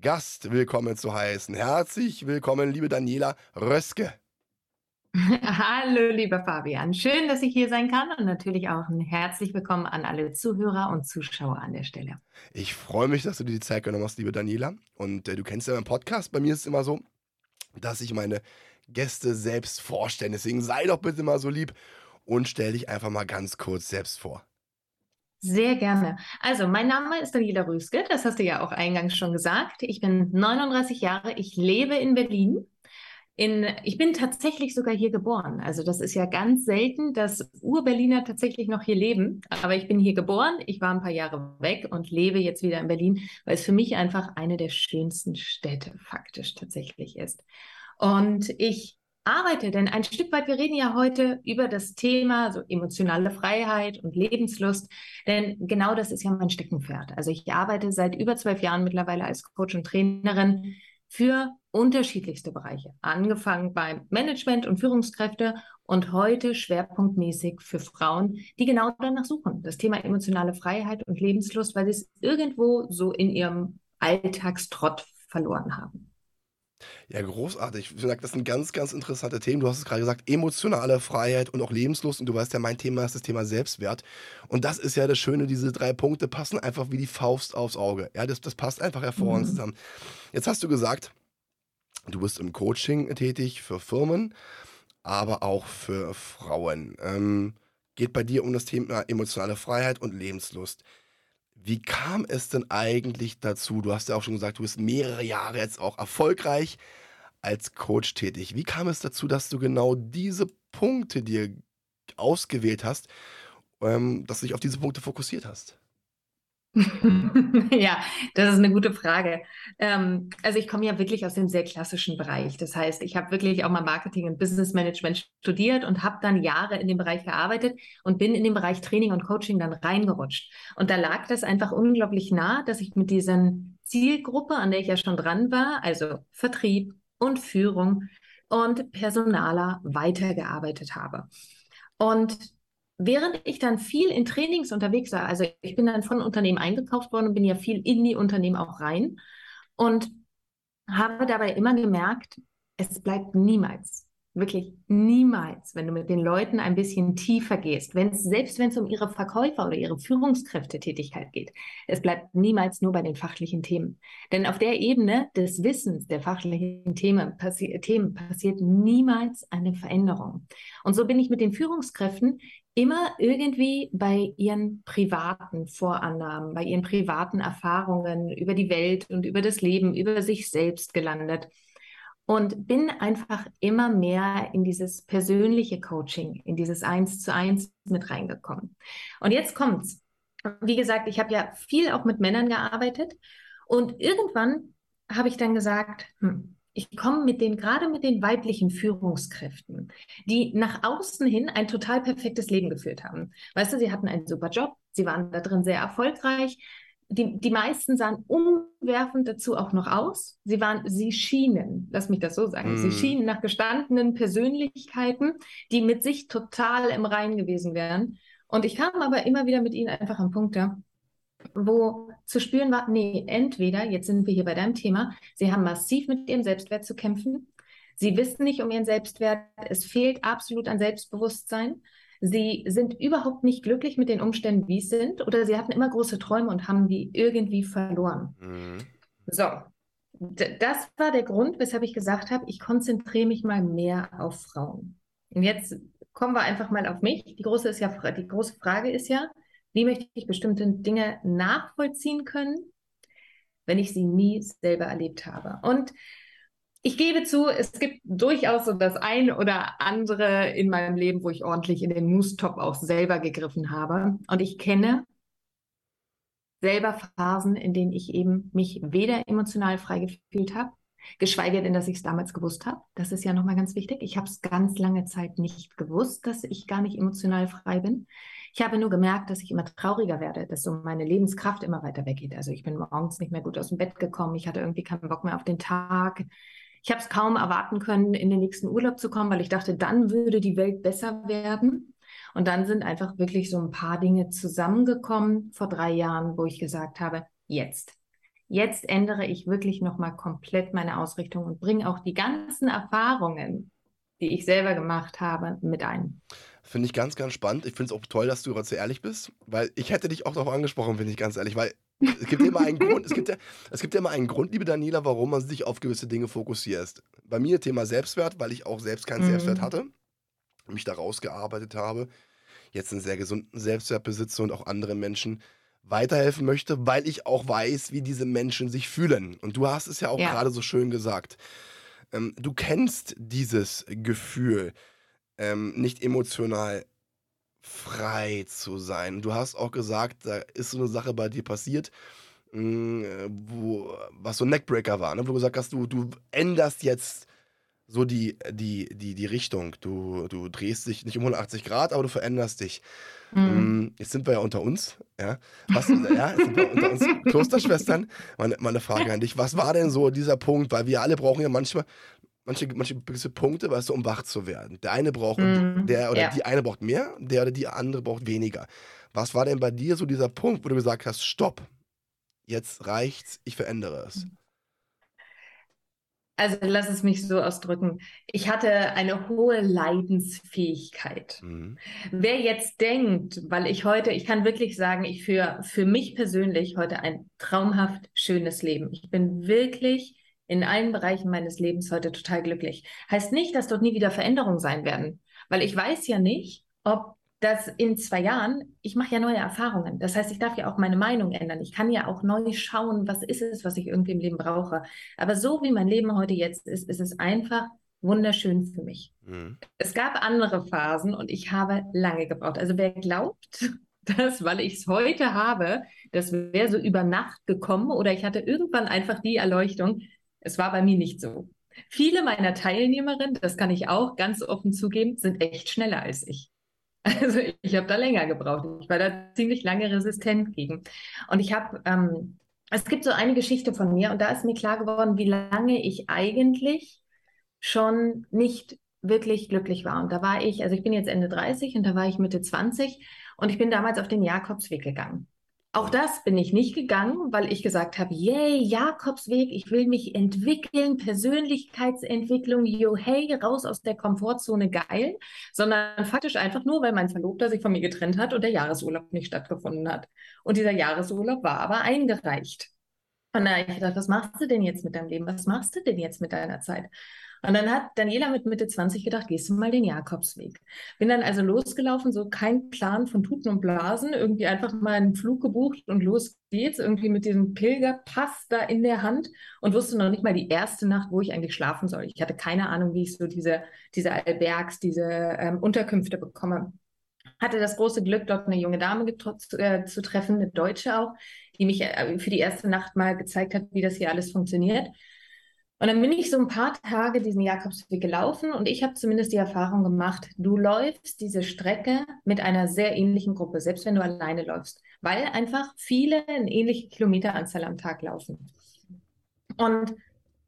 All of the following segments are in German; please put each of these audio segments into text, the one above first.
Gast willkommen zu heißen. Herzlich willkommen, liebe Daniela Röske. Hallo, lieber Fabian. Schön, dass ich hier sein kann und natürlich auch ein herzlich willkommen an alle Zuhörer und Zuschauer an der Stelle. Ich freue mich, dass du dir die Zeit genommen hast, liebe Daniela. Und äh, du kennst ja meinen Podcast. Bei mir ist es immer so, dass ich meine Gäste selbst vorstelle. Deswegen sei doch bitte mal so lieb und stell dich einfach mal ganz kurz selbst vor. Sehr gerne. Also, mein Name ist Daniela Röske, das hast du ja auch eingangs schon gesagt. Ich bin 39 Jahre, ich lebe in Berlin. In, ich bin tatsächlich sogar hier geboren. Also das ist ja ganz selten, dass Ur-Berliner tatsächlich noch hier leben. Aber ich bin hier geboren, ich war ein paar Jahre weg und lebe jetzt wieder in Berlin, weil es für mich einfach eine der schönsten Städte faktisch tatsächlich ist. Und ich arbeite, denn ein Stück weit, wir reden ja heute über das Thema so emotionale Freiheit und Lebenslust, denn genau das ist ja mein Steckenpferd. Also ich arbeite seit über zwölf Jahren mittlerweile als Coach und Trainerin für unterschiedlichste Bereiche, angefangen beim Management und Führungskräfte und heute schwerpunktmäßig für Frauen, die genau danach suchen, das Thema emotionale Freiheit und Lebenslust, weil sie es irgendwo so in ihrem Alltagstrott verloren haben. Ja, großartig. Ich sage, das sind ganz, ganz interessante Themen. Du hast es gerade gesagt, emotionale Freiheit und auch Lebenslust. Und du weißt ja, mein Thema ist das Thema Selbstwert. Und das ist ja das Schöne, diese drei Punkte passen einfach wie die Faust aufs Auge. Ja, das, das passt einfach hervorragend mhm. zusammen. Jetzt hast du gesagt, du bist im Coaching tätig für Firmen, aber auch für Frauen. Ähm, geht bei dir um das Thema emotionale Freiheit und Lebenslust. Wie kam es denn eigentlich dazu? Du hast ja auch schon gesagt, du bist mehrere Jahre jetzt auch erfolgreich als Coach tätig. Wie kam es dazu, dass du genau diese Punkte dir ausgewählt hast, ähm, dass du dich auf diese Punkte fokussiert hast? ja, das ist eine gute Frage. Ähm, also ich komme ja wirklich aus dem sehr klassischen Bereich. Das heißt, ich habe wirklich auch mal Marketing und Business Management studiert und habe dann Jahre in dem Bereich gearbeitet und bin in den Bereich Training und Coaching dann reingerutscht. Und da lag das einfach unglaublich nah, dass ich mit diesen Zielgruppe, an der ich ja schon dran war, also Vertrieb und Führung und Personaler weitergearbeitet habe. Und während ich dann viel in Trainings unterwegs war, also ich bin dann von Unternehmen eingekauft worden und bin ja viel in die Unternehmen auch rein und habe dabei immer gemerkt, es bleibt niemals Wirklich niemals, wenn du mit den Leuten ein bisschen tiefer gehst, wenn's, selbst wenn es um ihre Verkäufer oder ihre Führungskräftetätigkeit geht. Es bleibt niemals nur bei den fachlichen Themen. Denn auf der Ebene des Wissens der fachlichen Themen, passi Themen passiert niemals eine Veränderung. Und so bin ich mit den Führungskräften immer irgendwie bei ihren privaten Vorannahmen, bei ihren privaten Erfahrungen über die Welt und über das Leben, über sich selbst gelandet und bin einfach immer mehr in dieses persönliche Coaching, in dieses Eins zu eins mit reingekommen. Und jetzt kommt's. Wie gesagt, ich habe ja viel auch mit Männern gearbeitet und irgendwann habe ich dann gesagt, hm, ich komme mit den, gerade mit den weiblichen Führungskräften, die nach außen hin ein total perfektes Leben geführt haben. Weißt du, sie hatten einen super Job, sie waren da drin sehr erfolgreich, die, die meisten sahen umwerfend dazu auch noch aus. Sie waren, sie schienen, lass mich das so sagen, mm. sie schienen nach gestandenen Persönlichkeiten, die mit sich total im Rein gewesen wären. Und ich kam aber immer wieder mit ihnen einfach am Punkt, ja, wo zu spüren war, nee, entweder, jetzt sind wir hier bei deinem Thema, sie haben massiv mit ihrem Selbstwert zu kämpfen. Sie wissen nicht um ihren Selbstwert. Es fehlt absolut an Selbstbewusstsein. Sie sind überhaupt nicht glücklich mit den Umständen, wie es sind, oder sie hatten immer große Träume und haben die irgendwie verloren. Mhm. So, das war der Grund, weshalb ich gesagt habe, ich konzentriere mich mal mehr auf Frauen. Und jetzt kommen wir einfach mal auf mich. Die große, ist ja, die große Frage ist ja, wie möchte ich bestimmte Dinge nachvollziehen können, wenn ich sie nie selber erlebt habe? Und ich gebe zu, es gibt durchaus so das ein oder andere in meinem Leben, wo ich ordentlich in den Moose-Top auch selber gegriffen habe. Und ich kenne selber Phasen, in denen ich eben mich weder emotional frei gefühlt habe, Geschweige denn, dass ich es damals gewusst habe. Das ist ja nochmal ganz wichtig. Ich habe es ganz lange Zeit nicht gewusst, dass ich gar nicht emotional frei bin. Ich habe nur gemerkt, dass ich immer trauriger werde, dass so meine Lebenskraft immer weiter weggeht. Also ich bin morgens nicht mehr gut aus dem Bett gekommen. Ich hatte irgendwie keinen Bock mehr auf den Tag. Ich habe es kaum erwarten können, in den nächsten Urlaub zu kommen, weil ich dachte, dann würde die Welt besser werden. Und dann sind einfach wirklich so ein paar Dinge zusammengekommen vor drei Jahren, wo ich gesagt habe, jetzt. Jetzt ändere ich wirklich nochmal komplett meine Ausrichtung und bringe auch die ganzen Erfahrungen, die ich selber gemacht habe, mit ein. Finde ich ganz, ganz spannend. Ich finde es auch toll, dass du so ehrlich bist, weil ich hätte dich auch darauf angesprochen, finde ich ganz ehrlich, weil es gibt immer einen Grund, es gibt ja, es gibt ja immer einen Grund, liebe Daniela, warum man sich auf gewisse Dinge fokussiert. Bei mir Thema Selbstwert, weil ich auch selbst keinen mhm. Selbstwert hatte, mich da rausgearbeitet habe, jetzt einen sehr gesunden Selbstwert besitze und auch anderen Menschen weiterhelfen möchte, weil ich auch weiß, wie diese Menschen sich fühlen. Und du hast es ja auch ja. gerade so schön gesagt. Ähm, du kennst dieses Gefühl, ähm, nicht emotional frei zu sein. Du hast auch gesagt, da ist so eine Sache bei dir passiert, mh, mm, wo, was so ein Neckbreaker war, ne? wo du gesagt hast, du, du änderst jetzt so die, die, die, die Richtung. Du, du drehst dich nicht um 180 Grad, aber du veränderst dich. Mhm. Jetzt sind wir ja unter uns. Ja, was, ja jetzt sind wir unter uns Klosterschwestern. Meine, meine Frage an dich: Was war denn so dieser Punkt? Weil wir alle brauchen ja manchmal manche, manche gewisse Punkte, weißt du, um wach zu werden. Der eine braucht, mm, der oder ja. die eine braucht mehr, der oder die andere braucht weniger. Was war denn bei dir so dieser Punkt, wo du gesagt hast, stopp, jetzt reicht's, ich verändere es? Also lass es mich so ausdrücken. Ich hatte eine hohe Leidensfähigkeit. Mhm. Wer jetzt denkt, weil ich heute, ich kann wirklich sagen, ich führe für mich persönlich heute ein traumhaft schönes Leben. Ich bin wirklich in allen Bereichen meines Lebens heute total glücklich. Heißt nicht, dass dort nie wieder Veränderungen sein werden, weil ich weiß ja nicht, ob das in zwei Jahren, ich mache ja neue Erfahrungen. Das heißt, ich darf ja auch meine Meinung ändern. Ich kann ja auch neu schauen, was ist es, was ich irgendwie im Leben brauche. Aber so wie mein Leben heute jetzt ist, ist es einfach wunderschön für mich. Mhm. Es gab andere Phasen und ich habe lange gebraucht. Also wer glaubt, dass, weil ich es heute habe, das wäre so über Nacht gekommen oder ich hatte irgendwann einfach die Erleuchtung, es war bei mir nicht so. Viele meiner Teilnehmerinnen, das kann ich auch ganz offen zugeben, sind echt schneller als ich. Also ich habe da länger gebraucht. Ich war da ziemlich lange resistent gegen. Und ich habe, ähm, es gibt so eine Geschichte von mir und da ist mir klar geworden, wie lange ich eigentlich schon nicht wirklich glücklich war. Und da war ich, also ich bin jetzt Ende 30 und da war ich Mitte 20 und ich bin damals auf den Jakobsweg gegangen. Auch das bin ich nicht gegangen, weil ich gesagt habe, yay, Jakobsweg, ich will mich entwickeln, Persönlichkeitsentwicklung, yo, hey, raus aus der Komfortzone, geil, sondern faktisch einfach nur, weil mein Verlobter sich von mir getrennt hat und der Jahresurlaub nicht stattgefunden hat. Und dieser Jahresurlaub war aber eingereicht. Und da habe ich gedacht, was machst du denn jetzt mit deinem Leben? Was machst du denn jetzt mit deiner Zeit? Und dann hat Daniela mit Mitte 20 gedacht, gehst du mal den Jakobsweg. Bin dann also losgelaufen, so kein Plan von Tuten und Blasen, irgendwie einfach mal einen Flug gebucht und los geht's, irgendwie mit diesem Pilgerpass da in der Hand und wusste noch nicht mal die erste Nacht, wo ich eigentlich schlafen soll. Ich hatte keine Ahnung, wie ich so diese, diese Albergs, diese ähm, Unterkünfte bekomme. Hatte das große Glück, dort eine junge Dame äh, zu treffen, eine Deutsche auch, die mich äh, für die erste Nacht mal gezeigt hat, wie das hier alles funktioniert. Und dann bin ich so ein paar Tage diesen Jakobsweg gelaufen und ich habe zumindest die Erfahrung gemacht, du läufst diese Strecke mit einer sehr ähnlichen Gruppe, selbst wenn du alleine läufst, weil einfach viele eine ähnliche Kilometeranzahl am Tag laufen. Und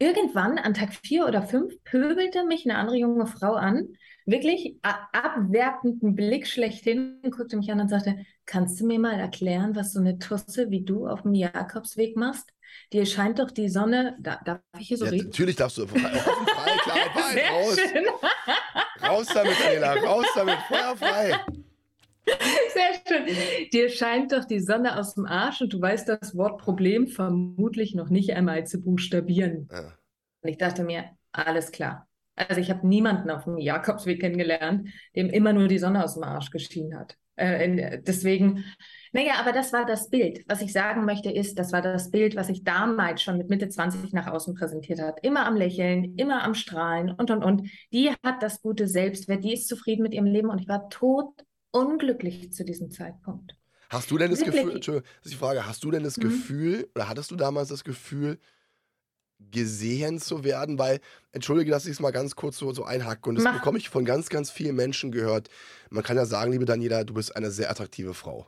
irgendwann an Tag vier oder fünf pöbelte mich eine andere junge Frau an, wirklich abwertenden Blick schlechthin, guckte mich an und sagte, kannst du mir mal erklären, was so eine Tusse wie du auf dem Jakobsweg machst? Dir scheint doch die Sonne, da, darf ich hier so ja, reden? Natürlich darfst du frei, frei, klar, frei, raus. raus damit, Daniela, raus damit, Feuer frei. Sehr schön. Dir scheint doch die Sonne aus dem Arsch und du weißt das Wort Problem vermutlich noch nicht einmal zu buchstabieren. Ja. Und ich dachte mir, alles klar. Also ich habe niemanden auf dem Jakobsweg kennengelernt, dem immer nur die Sonne aus dem Arsch geschienen hat. Äh, deswegen, naja, aber das war das Bild. Was ich sagen möchte ist, das war das Bild, was ich damals schon mit Mitte 20 nach außen präsentiert hat. Immer am Lächeln, immer am Strahlen und, und, und. Die hat das gute Selbstwert, die ist zufrieden mit ihrem Leben und ich war tot unglücklich zu diesem Zeitpunkt. Hast du denn das? Gefühl, das ist die Frage, hast du denn das mhm. Gefühl, oder hattest du damals das Gefühl, gesehen zu werden, weil, entschuldige, dass ich es mal ganz kurz so, so einhacke und das Mach. bekomme ich von ganz, ganz vielen Menschen gehört. Man kann ja sagen, liebe Daniela, du bist eine sehr attraktive Frau.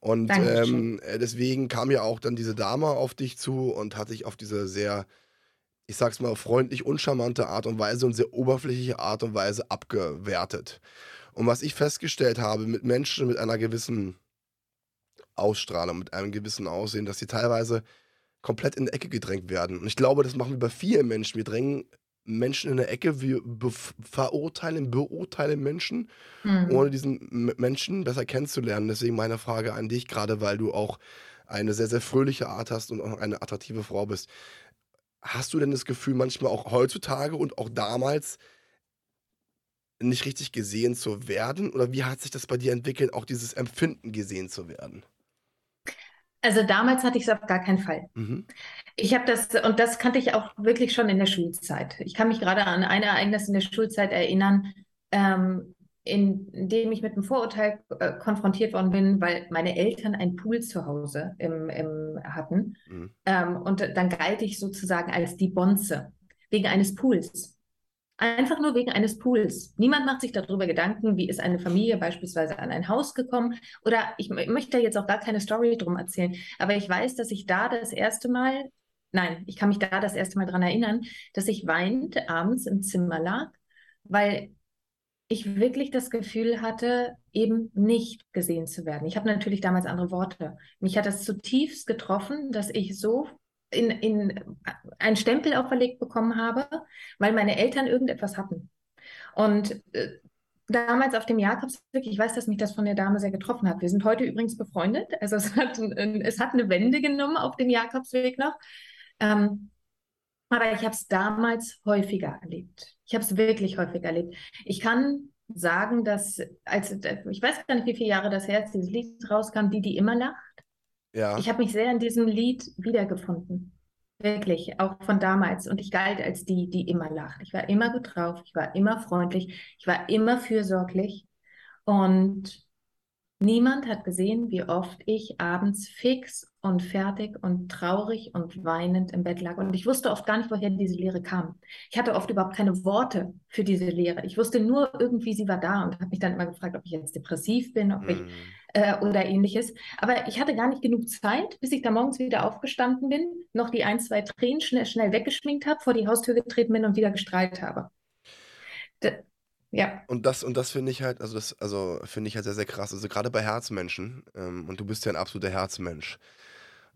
Und ähm, äh, deswegen kam ja auch dann diese Dame auf dich zu und hat dich auf diese sehr, ich sag's mal, freundlich, uncharmante Art und Weise und sehr oberflächliche Art und Weise abgewertet. Und was ich festgestellt habe mit Menschen mit einer gewissen Ausstrahlung, mit einem gewissen Aussehen, dass sie teilweise komplett in die Ecke gedrängt werden. Und ich glaube, das machen wir bei vielen Menschen. Wir drängen Menschen in eine Ecke, wir verurteilen, beurteilen Menschen, Mhm. ohne diesen M- Menschen besser kennenzulernen. Deswegen meine Frage an dich, gerade weil du auch eine sehr, sehr fröhliche Art hast und auch eine attraktive Frau bist. Hast du denn das Gefühl, manchmal auch heutzutage und auch damals nicht richtig gesehen zu werden? Oder wie hat sich das bei dir entwickelt, auch dieses Empfinden gesehen zu werden? Also damals hatte ich es auf gar keinen Fall. Mhm. Ich habe das, und das kannte ich auch wirklich schon in der Schulzeit. Ich kann mich gerade an ein Ereignis in der Schulzeit erinnern, ähm, in, in dem ich mit einem Vorurteil äh, konfrontiert worden bin, weil meine Eltern einen Pool zu Hause im, im, hatten. Mhm. Ähm, und dann galt ich sozusagen als die Bonze, wegen eines Pools. Einfach nur wegen eines Pools. Niemand macht sich darüber Gedanken, wie ist eine Familie beispielsweise an ein Haus gekommen. Oder ich möchte da jetzt auch gar keine Story drum erzählen, aber ich weiß, dass ich da das erste Mal, nein, ich kann mich da das erste Mal dran erinnern, dass ich weinend abends im Zimmer lag, weil ich wirklich das Gefühl hatte, eben nicht gesehen zu werden. Ich habe natürlich damals andere Worte. Mich hat das zutiefst getroffen, dass ich so in, in einen Stempel auferlegt bekommen habe, weil meine Eltern irgendetwas hatten. Und äh, damals auf dem Jakobsweg, ich weiß, dass mich das von der Dame sehr getroffen hat. Wir sind heute übrigens befreundet. Also es hat, es hat eine Wende genommen auf dem Jakobsweg noch. Ähm, aber ich habe es damals häufiger erlebt. Ich habe es wirklich häufiger erlebt. Ich kann sagen, dass, als, ich weiß gar nicht, wie viele Jahre das her ist, dieses Lied rauskam, die, die immer lacht. Ja. Ich habe mich sehr in diesem Lied wiedergefunden. Wirklich, auch von damals. Und ich galt als die, die immer lacht. Ich war immer gut drauf, ich war immer freundlich, ich war immer fürsorglich. Und niemand hat gesehen, wie oft ich abends fix und fertig und traurig und weinend im Bett lag. Und ich wusste oft gar nicht, woher diese Leere kam. Ich hatte oft überhaupt keine Worte für diese Leere. Ich wusste nur irgendwie, sie war da und habe mich dann immer gefragt, ob ich jetzt depressiv bin, ob ich Mhm. Äh, oder ähnliches. Aber ich hatte gar nicht genug Zeit, bis ich da morgens wieder aufgestanden bin, noch die ein, zwei Tränen schnell, schnell weggeschminkt habe, vor die Haustür getreten bin und wieder gestrahlt habe. D ja, Und das, und das finde ich halt, also das, also finde ich halt sehr, sehr krass. Also gerade bei Herzmenschen, ähm, und du bist ja ein absoluter Herzmensch,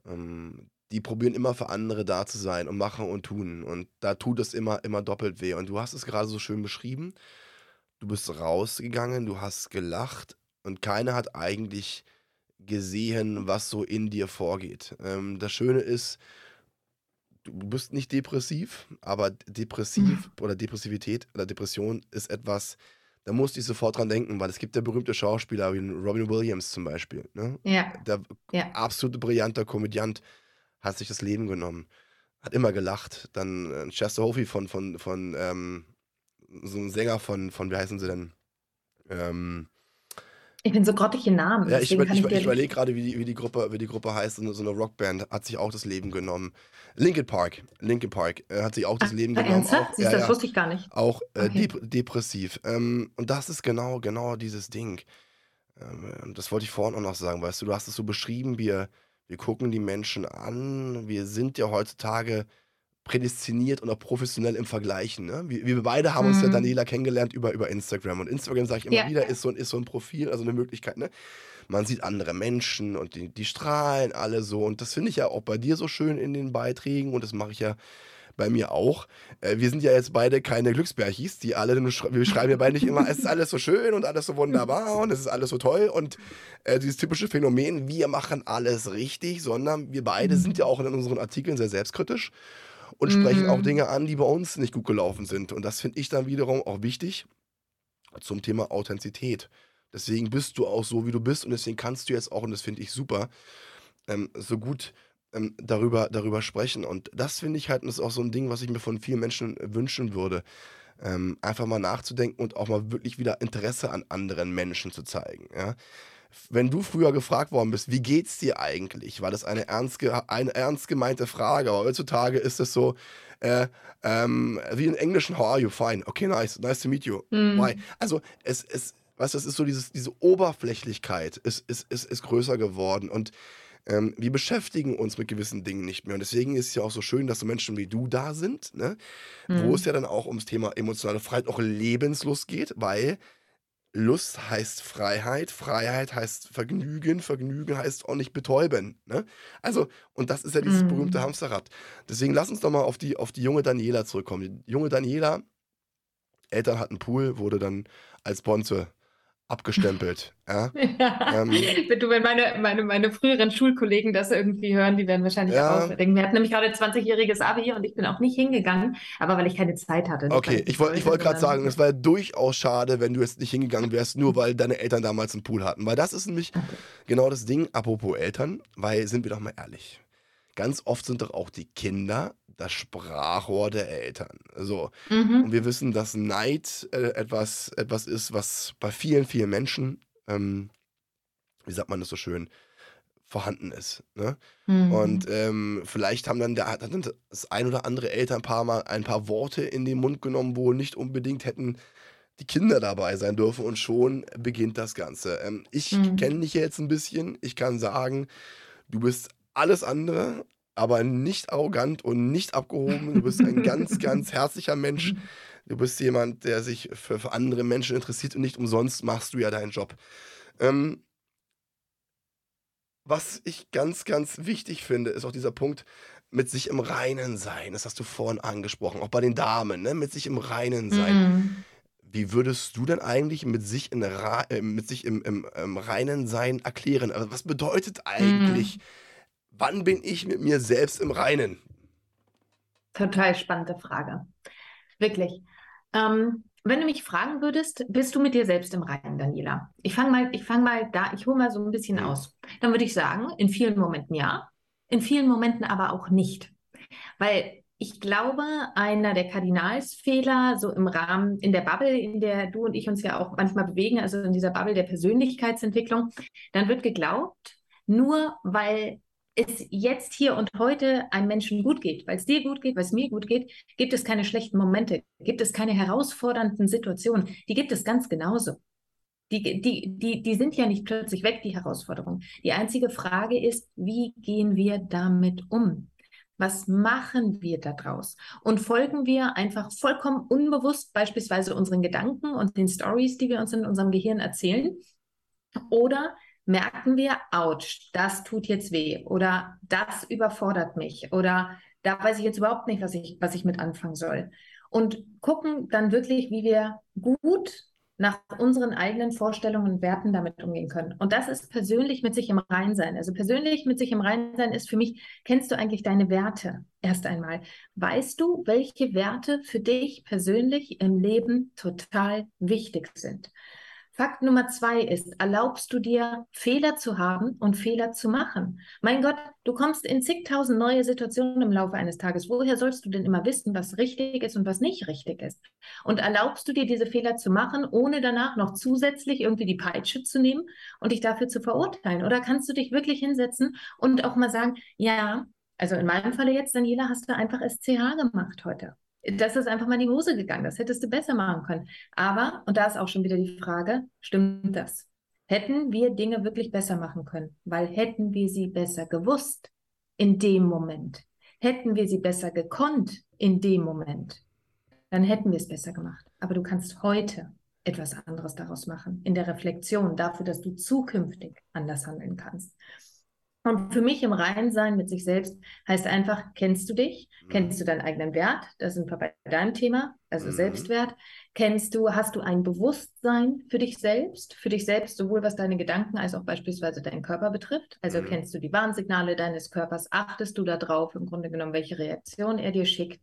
ähm, die probieren immer für andere da zu sein und machen und tun. Und da tut es immer, immer doppelt weh. Und du hast es gerade so schön beschrieben. Du bist rausgegangen, du hast gelacht und keiner hat eigentlich gesehen, was so in dir vorgeht. Ähm, das Schöne ist, du bist nicht depressiv, aber depressiv oder Depressivität oder Depression ist etwas, da musste ich sofort dran denken, weil es gibt ja berühmte Schauspieler wie Robin Williams zum Beispiel. Ne? ja, Der ja. absolute brillanter Komödiant hat sich das Leben genommen, hat immer gelacht. Dann äh, Chester Hofi von, von, von ähm, so einem Sänger von, von, wie heißen sie denn? Ähm, Ich bin so grottig in Namen, ja, ich, über, ich, ich ich überlege gerade, wie die, wie, die Gruppe, wie die Gruppe heißt. So eine, Rockband hat sich auch das Leben genommen. Linkin Park, Linkin Park äh, hat sich auch das Ach, Leben genommen. ernsthaft? Auch, Siehst ja, das wusste ich gar nicht. auch äh, Okay. dep depressiv. Ähm, und das ist genau, genau dieses Ding. Ähm, und das wollte ich vorhin auch noch sagen, weißt du, du hast es so beschrieben, wir, wir gucken die Menschen an, wir sind ja heutzutage prädestiniert und auch professionell im Vergleichen. Ne? Wir, wir beide haben uns ja Mhm. Daniela kennengelernt über, über Instagram. Und Instagram, sage ich immer Ja. wieder, ist so, ein- ist so ein Profil, also eine Möglichkeit. Ne? Man sieht andere Menschen und die, die strahlen alle so. Und das finde ich ja auch bei dir so schön in den Beiträgen und das mache ich ja bei mir auch. Äh, wir sind ja jetzt beide keine Glücksbärchis, die alle, wir schreiben ja beide nicht immer, es ist alles so schön und alles so wunderbar und es ist alles so toll und äh, dieses typische Phänomen, wir machen alles richtig, sondern wir beide sind ja auch in unseren Artikeln sehr selbstkritisch und sprechen auch Mhm. Dinge an, die bei uns nicht gut gelaufen sind. Und das finde ich dann wiederum auch wichtig zum Thema Authentizität. Deswegen bist du auch so, wie du bist und deswegen kannst du jetzt auch, und das finde ich super, ähm, so gut ähm, darüber, darüber sprechen. Und das finde ich halt, und das ist auch so ein Ding, was ich mir von vielen Menschen wünschen würde. Ähm, einfach mal nachzudenken und auch mal wirklich wieder Interesse an anderen Menschen zu zeigen. Ja? Wenn du früher gefragt worden bist, wie geht's dir eigentlich, war das eine ernst, eine ernst gemeinte Frage. Aber heutzutage ist es so, äh, ähm, wie in Englischen, how are you? Fine. Okay, nice. Nice to meet you. Mm. Why? Also, es, es, weißt du, es ist so dieses, diese Oberflächlichkeit ist, ist, ist, ist größer geworden und ähm, wir beschäftigen uns mit gewissen Dingen nicht mehr. Und deswegen ist es ja auch so schön, dass so Menschen wie du da sind, ne? Mhm. wo es ja dann auch ums Thema emotionale Freiheit, auch Lebenslust geht, weil Lust heißt Freiheit, Freiheit heißt Vergnügen, Vergnügen heißt auch nicht betäuben. Ne? Also, und das ist ja dieses mhm. berühmte Hamsterrad. Deswegen lass uns doch mal auf die, auf die junge Daniela zurückkommen. Die junge Daniela, Eltern hatten Pool, wurde dann als Bonze abgestempelt. Ja? ja. Ähm, du, wenn meine, meine, meine früheren Schulkollegen das irgendwie hören, die werden wahrscheinlich ja. auch denken. Wir hatten nämlich gerade 20-jähriges Abi und ich bin auch nicht hingegangen, aber weil ich keine Zeit hatte. Okay, ich wollte wollt gerade sagen, es war durchaus schade, wenn du jetzt nicht hingegangen wärst, nur weil deine Eltern damals einen Pool hatten. Weil das ist nämlich okay. genau das Ding, apropos Eltern, weil sind wir doch mal ehrlich. Ganz oft sind doch auch die Kinder das Sprachrohr der Eltern. So. Mhm. Und wir wissen, dass Neid äh, etwas, etwas ist, was bei vielen, vielen Menschen, ähm, wie sagt man das so schön, vorhanden ist. Ne? Mhm. Und ähm, vielleicht haben dann, der, hat dann das ein oder andere Elternpaar mal ein paar Worte in den Mund genommen, wo nicht unbedingt hätten die Kinder dabei sein dürfen und schon beginnt das Ganze. Ähm, ich mhm. kenne dich jetzt ein bisschen. Ich kann sagen, du bist alles andere aber nicht arrogant und nicht abgehoben. Du bist ein ganz, ganz herzlicher Mensch. Du bist jemand, der sich für, für andere Menschen interessiert und nicht umsonst machst du ja deinen Job. Ähm, was ich ganz, ganz wichtig finde, ist auch dieser Punkt mit sich im Reinen sein. Das hast du vorhin angesprochen, auch bei den Damen, ne? mit sich im Reinen sein. Mhm. Wie würdest du denn eigentlich mit sich, in, äh, mit sich im, im, im Reinen sein erklären? Also was bedeutet eigentlich? Mhm wann bin ich mit mir selbst im Reinen? Total spannende Frage. Wirklich. Ähm, wenn du mich fragen würdest, bist du mit dir selbst im Reinen, Daniela? Ich fange mal, ich fange mal da, ich hole mal so ein bisschen mhm. aus. Dann würde ich sagen, in vielen Momenten ja, in vielen Momenten aber auch nicht. Weil ich glaube, einer der Kardinalsfehler, so im Rahmen, in der Bubble, in der du und ich uns ja auch manchmal bewegen, also in dieser Bubble der Persönlichkeitsentwicklung, dann wird geglaubt, nur weil es jetzt hier und heute einem Menschen gut geht, weil es dir gut geht, weil es mir gut geht, gibt es keine schlechten Momente, gibt es keine herausfordernden Situationen. Die gibt es ganz genauso. Die, die, die, die sind ja nicht plötzlich weg, die Herausforderungen. Die einzige Frage ist, wie gehen wir damit um? Was machen wir daraus? Und folgen wir einfach vollkommen unbewusst beispielsweise unseren Gedanken und den Stories, die wir uns in unserem Gehirn erzählen? Oder merken wir, ouch, das tut jetzt weh oder das überfordert mich oder da weiß ich jetzt überhaupt nicht, was ich, was ich mit anfangen soll. Und gucken dann wirklich, wie wir gut nach unseren eigenen Vorstellungen und Werten damit umgehen können. Und das ist persönlich mit sich im Reinsein. Also persönlich mit sich im Reinsein ist für mich, kennst du eigentlich deine Werte erst einmal? Weißt du, welche Werte für dich persönlich im Leben total wichtig sind? Fakt Nummer zwei ist, erlaubst du dir, Fehler zu haben und Fehler zu machen? Mein Gott, du kommst in zigtausend neue Situationen im Laufe eines Tages. Woher sollst du denn immer wissen, was richtig ist und was nicht richtig ist? Und erlaubst du dir, diese Fehler zu machen, ohne danach noch zusätzlich irgendwie die Peitsche zu nehmen und dich dafür zu verurteilen? Oder kannst du dich wirklich hinsetzen und auch mal sagen, ja, also in meinem Falle jetzt, Daniela, hast du einfach SCH gemacht heute das ist einfach mal in die Hose gegangen. Das hättest du besser machen können. Aber, und da ist auch schon wieder die Frage, stimmt das? Hätten wir Dinge wirklich besser machen können? Weil hätten wir sie besser gewusst in dem Moment, hätten wir sie besser gekonnt in dem Moment, dann hätten wir es besser gemacht. Aber du kannst heute etwas anderes daraus machen, in der Reflexion dafür, dass du zukünftig anders handeln kannst. Und für mich im Reinsein mit sich selbst heißt einfach, kennst du dich? Mhm. Kennst du deinen eigenen Wert? Das sind wir bei deinem Thema, also mhm. Selbstwert. Kennst du, hast du ein Bewusstsein für dich selbst? Für dich selbst, sowohl was deine Gedanken als auch beispielsweise deinen Körper betrifft? Also mhm. kennst du die Warnsignale deines Körpers? Achtest du darauf, im Grunde genommen, welche Reaktion er dir schickt?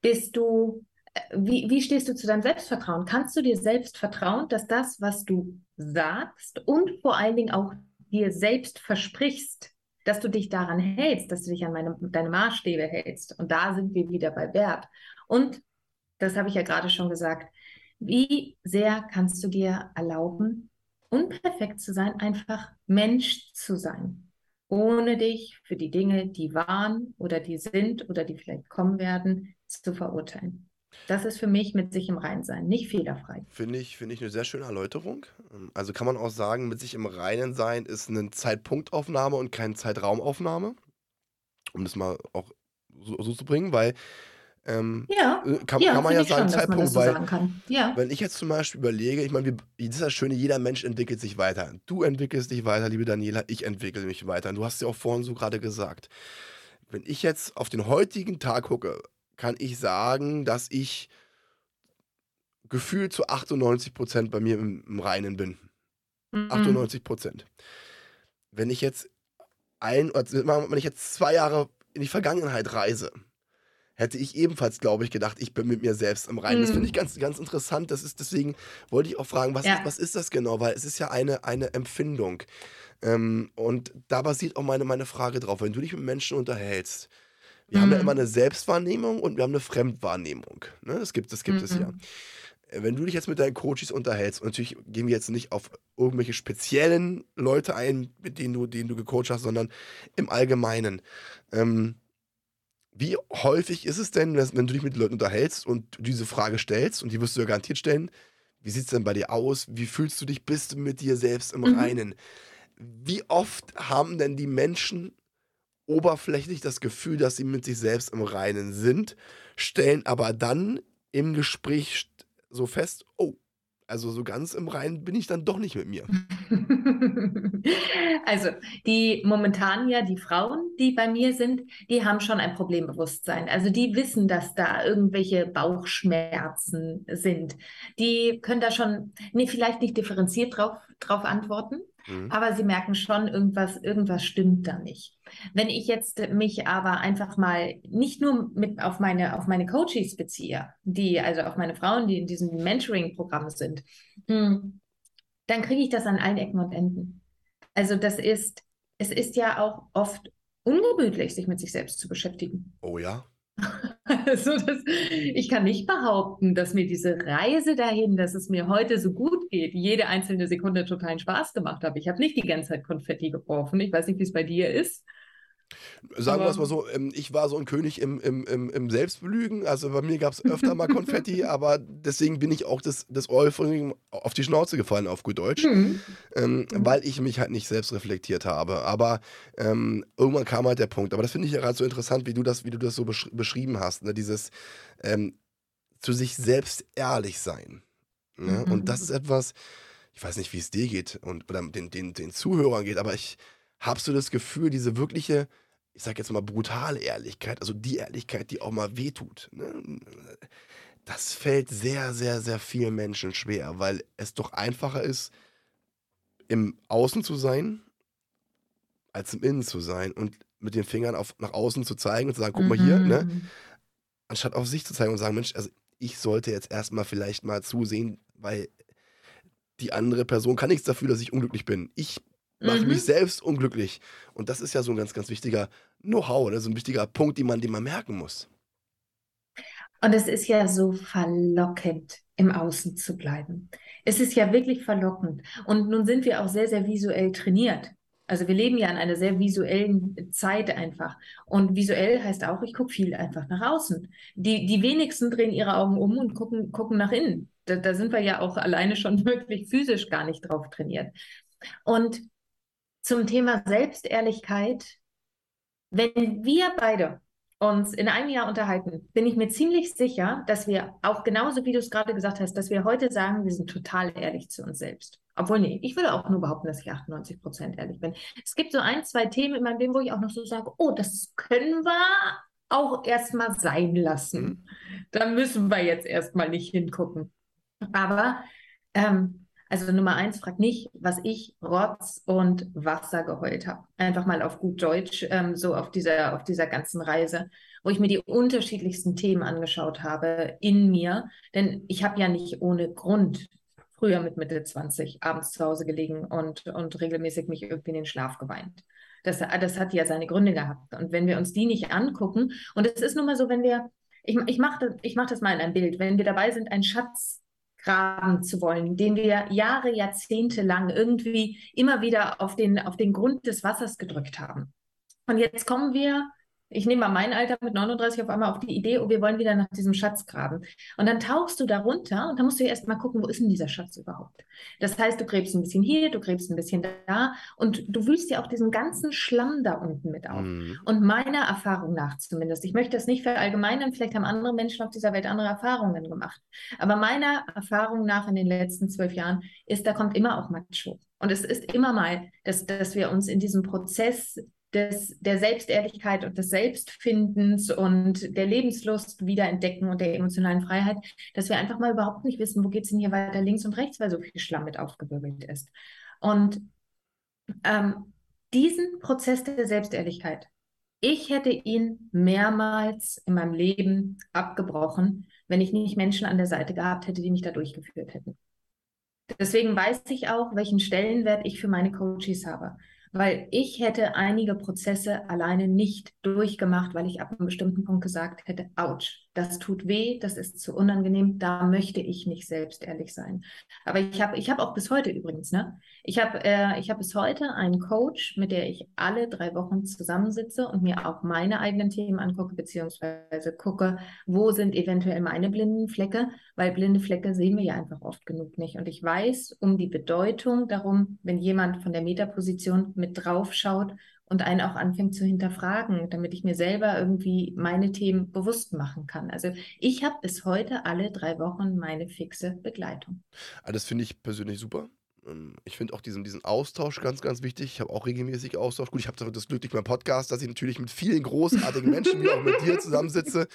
Bist du, äh, wie, wie stehst du zu deinem Selbstvertrauen? Kannst du dir selbst vertrauen, dass das, was du sagst und vor allen Dingen auch dir selbst versprichst, dass du dich daran hältst, dass du dich an meine, deine Maßstäbe hältst. Und da sind wir wieder bei Wert. Und, das habe ich ja gerade schon gesagt, wie sehr kannst du dir erlauben, unperfekt zu sein, einfach Mensch zu sein, ohne dich für die Dinge, die waren oder die sind oder die vielleicht kommen werden, zu verurteilen. Das ist für mich mit sich im Reinen sein, nicht fehlerfrei. Finde ich, finde ich eine sehr schöne Erläuterung. Also kann man auch sagen, mit sich im Reinen sein ist eine Zeitpunktaufnahme und keine Zeitraumaufnahme. Um das mal auch so, so zu bringen, weil ähm, Ja, äh, kann, ja, kann man ja sagen, schon, Zeitpunkt, so weil. Ja. wenn ich jetzt zum Beispiel überlege, ich meine, das ist das Schöne, jeder Mensch entwickelt sich weiter. Du entwickelst dich weiter, liebe Daniela, ich entwickle mich weiter. Und du hast ja auch vorhin so gerade gesagt. Wenn ich jetzt auf den heutigen Tag gucke, kann ich sagen, dass ich gefühlt zu 98 Prozent bei mir im, im Reinen bin. Mhm. 98 Prozent. Wenn ich jetzt ein, wenn ich jetzt zwei Jahre in die Vergangenheit reise, hätte ich ebenfalls, glaube ich, gedacht, ich bin mit mir selbst im Reinen. Das finde ich ganz, ganz interessant. Das ist deswegen wollte ich auch fragen, was, Ja. ist, was ist das genau? Weil es ist ja eine, eine Empfindung. Ähm, und da basiert auch meine, meine Frage drauf. Wenn du dich mit Menschen unterhältst, wir haben ja Mhm. immer eine Selbstwahrnehmung und wir haben eine Fremdwahrnehmung. Ne? Das gibt, das gibt es ja. Mhm. Äh, Wenn du dich jetzt mit deinen Coaches unterhältst, und natürlich gehen wir jetzt nicht auf irgendwelche speziellen Leute ein, mit denen du, denen du gecoacht hast, sondern im Allgemeinen. Ähm, wie häufig ist es denn, wenn du dich mit Leuten unterhältst und diese Frage stellst, und die wirst du ja garantiert stellen, wie sieht es denn bei dir aus? Wie fühlst du dich? Bist du mit dir selbst im Mhm. Reinen? Wie oft haben denn die Menschen oberflächlich das Gefühl, dass sie mit sich selbst im Reinen sind, stellen aber dann im Gespräch so fest, oh, also so ganz im Reinen bin ich dann doch nicht mit mir. Also, die momentan ja, die Frauen, die bei mir sind, die haben schon ein Problembewusstsein. Also, die wissen, dass da irgendwelche Bauchschmerzen sind. Die können da schon, nee, vielleicht nicht differenziert drauf, drauf antworten, Mhm. aber sie merken schon, irgendwas, irgendwas stimmt da nicht. Wenn ich jetzt mich aber einfach mal nicht nur mit auf meine, auf meine Coaches beziehe, die, also auf meine Frauen, die in diesem Mentoring-Programm sind, hm, dann kriege ich das an allen Ecken und Enden. Also das ist, es ist ja auch oft ungemütlich, sich mit sich selbst zu beschäftigen. Oh ja. Also das, ich kann nicht behaupten, dass mir diese Reise dahin, dass es mir heute so gut geht, jede einzelne Sekunde totalen Spaß gemacht habe. Ich habe nicht die ganze Zeit Konfetti geworfen. Ich weiß nicht, wie es bei dir ist. Sagen wir es mal so, ähm, ich war so ein König im, im, im, im Selbstbelügen. Also bei mir gab es öfter mal Konfetti, aber deswegen bin ich auch des, des Euphoring auf die Schnauze gefallen, auf gut Deutsch. Hm. ähm, weil ich mich halt nicht selbst reflektiert habe. Aber ähm, irgendwann kam halt der Punkt. Aber das finde ich ja gerade so interessant, wie du das, wie du das so besch beschrieben hast. Ne? Dieses ähm, zu sich selbst ehrlich sein. Ne? Mhm. Und das ist etwas, ich weiß nicht, wie es dir geht und oder den, den, den Zuhörern geht, aber ich habe so das Gefühl, diese wirkliche, ich sag jetzt mal brutale Ehrlichkeit, also die Ehrlichkeit, die auch mal wehtut. Ne? Das fällt sehr, sehr, sehr vielen Menschen schwer, weil es doch einfacher ist, im Außen zu sein, als im Innen zu sein und mit den Fingern auf, nach außen zu zeigen und zu sagen, guck mal hier, ne? Mhm. anstatt auf sich zu zeigen und sagen, Mensch, also ich sollte jetzt erstmal vielleicht mal zusehen, weil die andere Person kann nichts dafür, dass ich unglücklich bin. Ich mache Mhm. mich selbst unglücklich. Und das ist ja so ein ganz, ganz wichtiger Know-how, ne? so ein wichtiger Punkt, den man, den man merken muss. Und es ist ja so verlockend, im Außen zu bleiben. Es ist ja wirklich verlockend. Und nun sind wir auch sehr, sehr visuell trainiert. Also wir leben ja in einer sehr visuellen Zeit einfach. Und visuell heißt auch, ich gucke viel einfach nach außen. Die, die wenigsten drehen ihre Augen um und gucken, gucken nach innen. Da, da sind wir ja auch alleine schon wirklich physisch gar nicht drauf trainiert. Und zum Thema Selbstehrlichkeit, wenn wir beide uns in einem Jahr unterhalten, bin ich mir ziemlich sicher, dass wir auch genauso wie du es gerade gesagt hast, dass wir heute sagen, wir sind total ehrlich zu uns selbst. Obwohl, nee, ich würde auch nur behaupten, dass ich 98 Prozent ehrlich bin. Es gibt so ein, zwei Themen in meinem Leben, wo ich auch noch so sage, oh, das können wir auch erstmal sein lassen. Da müssen wir jetzt erstmal nicht hingucken. Aber, ähm, also Nummer eins, frag nicht, was ich Rotz und Wasser geheult habe. Einfach mal auf gut Deutsch, ähm, so auf dieser, auf dieser ganzen Reise, wo ich mir die unterschiedlichsten Themen angeschaut habe in mir. Denn ich habe ja nicht ohne Grund früher mit Mitte 20 abends zu Hause gelegen und, und regelmäßig mich irgendwie in den Schlaf geweint. Das, das hat ja seine Gründe gehabt. Und wenn wir uns die nicht angucken, und es ist nun mal so, wenn wir, ich, ich mache ich mach das mal in ein Bild, wenn wir dabei sind, einen Schatz graben zu wollen, den wir Jahre, Jahrzehnte lang irgendwie immer wieder auf den, auf den Grund des Wassers gedrückt haben. Und jetzt kommen wir ich nehme mal mein Alter mit 39 auf einmal auf die Idee, oh, wir wollen wieder nach diesem Schatz graben. Und dann tauchst du da runter und dann musst du erst mal gucken, wo ist denn dieser Schatz überhaupt? Das heißt, du gräbst ein bisschen hier, du gräbst ein bisschen da und du wühlst ja auch diesen ganzen Schlamm da unten mit auf. Mhm. Und meiner Erfahrung nach zumindest, ich möchte das nicht verallgemeinern, vielleicht haben andere Menschen auf dieser Welt andere Erfahrungen gemacht. Aber meiner Erfahrung nach in den letzten zwölf Jahren ist, da kommt immer auch Matsch hoch. Und es ist immer mal, dass, dass wir uns in diesem Prozess des, der Selbstehrlichkeit und des Selbstfindens und der Lebenslust wiederentdecken und der emotionalen Freiheit, dass wir einfach mal überhaupt nicht wissen, wo geht es denn hier weiter links und rechts, weil so viel Schlamm mit aufgewirbelt ist. Und ähm, diesen Prozess der Selbstehrlichkeit, ich hätte ihn mehrmals in meinem Leben abgebrochen, wenn ich nicht Menschen an der Seite gehabt hätte, die mich da durchgeführt hätten. Deswegen weiß ich auch, welchen Stellenwert ich für meine Coaches habe weil ich hätte einige Prozesse alleine nicht durchgemacht, weil ich ab einem bestimmten Punkt gesagt hätte, ouch, das tut weh, das ist zu unangenehm, da möchte ich nicht selbst ehrlich sein. Aber ich habe ich hab auch bis heute übrigens, ne? Ich habe äh, hab bis heute einen Coach, mit der ich alle drei Wochen zusammensitze und mir auch meine eigenen Themen angucke, beziehungsweise gucke, wo sind eventuell meine blinden Flecke, weil blinde Flecke sehen wir ja einfach oft genug nicht. Und ich weiß um die Bedeutung darum, wenn jemand von der Metaposition mit drauf schaut und einen auch anfängt zu hinterfragen, damit ich mir selber irgendwie meine Themen bewusst machen kann. Also ich habe bis heute alle drei Wochen meine fixe Begleitung. Ah, das finde ich persönlich super. Ähm, ich finde auch diesen, diesen Austausch ganz, ganz wichtig. Ich habe auch regelmäßig Austausch. Gut, ich habe das Glück durch meinen Podcast, dass ich natürlich mit vielen großartigen Menschen, wie auch mit dir, zusammensitze,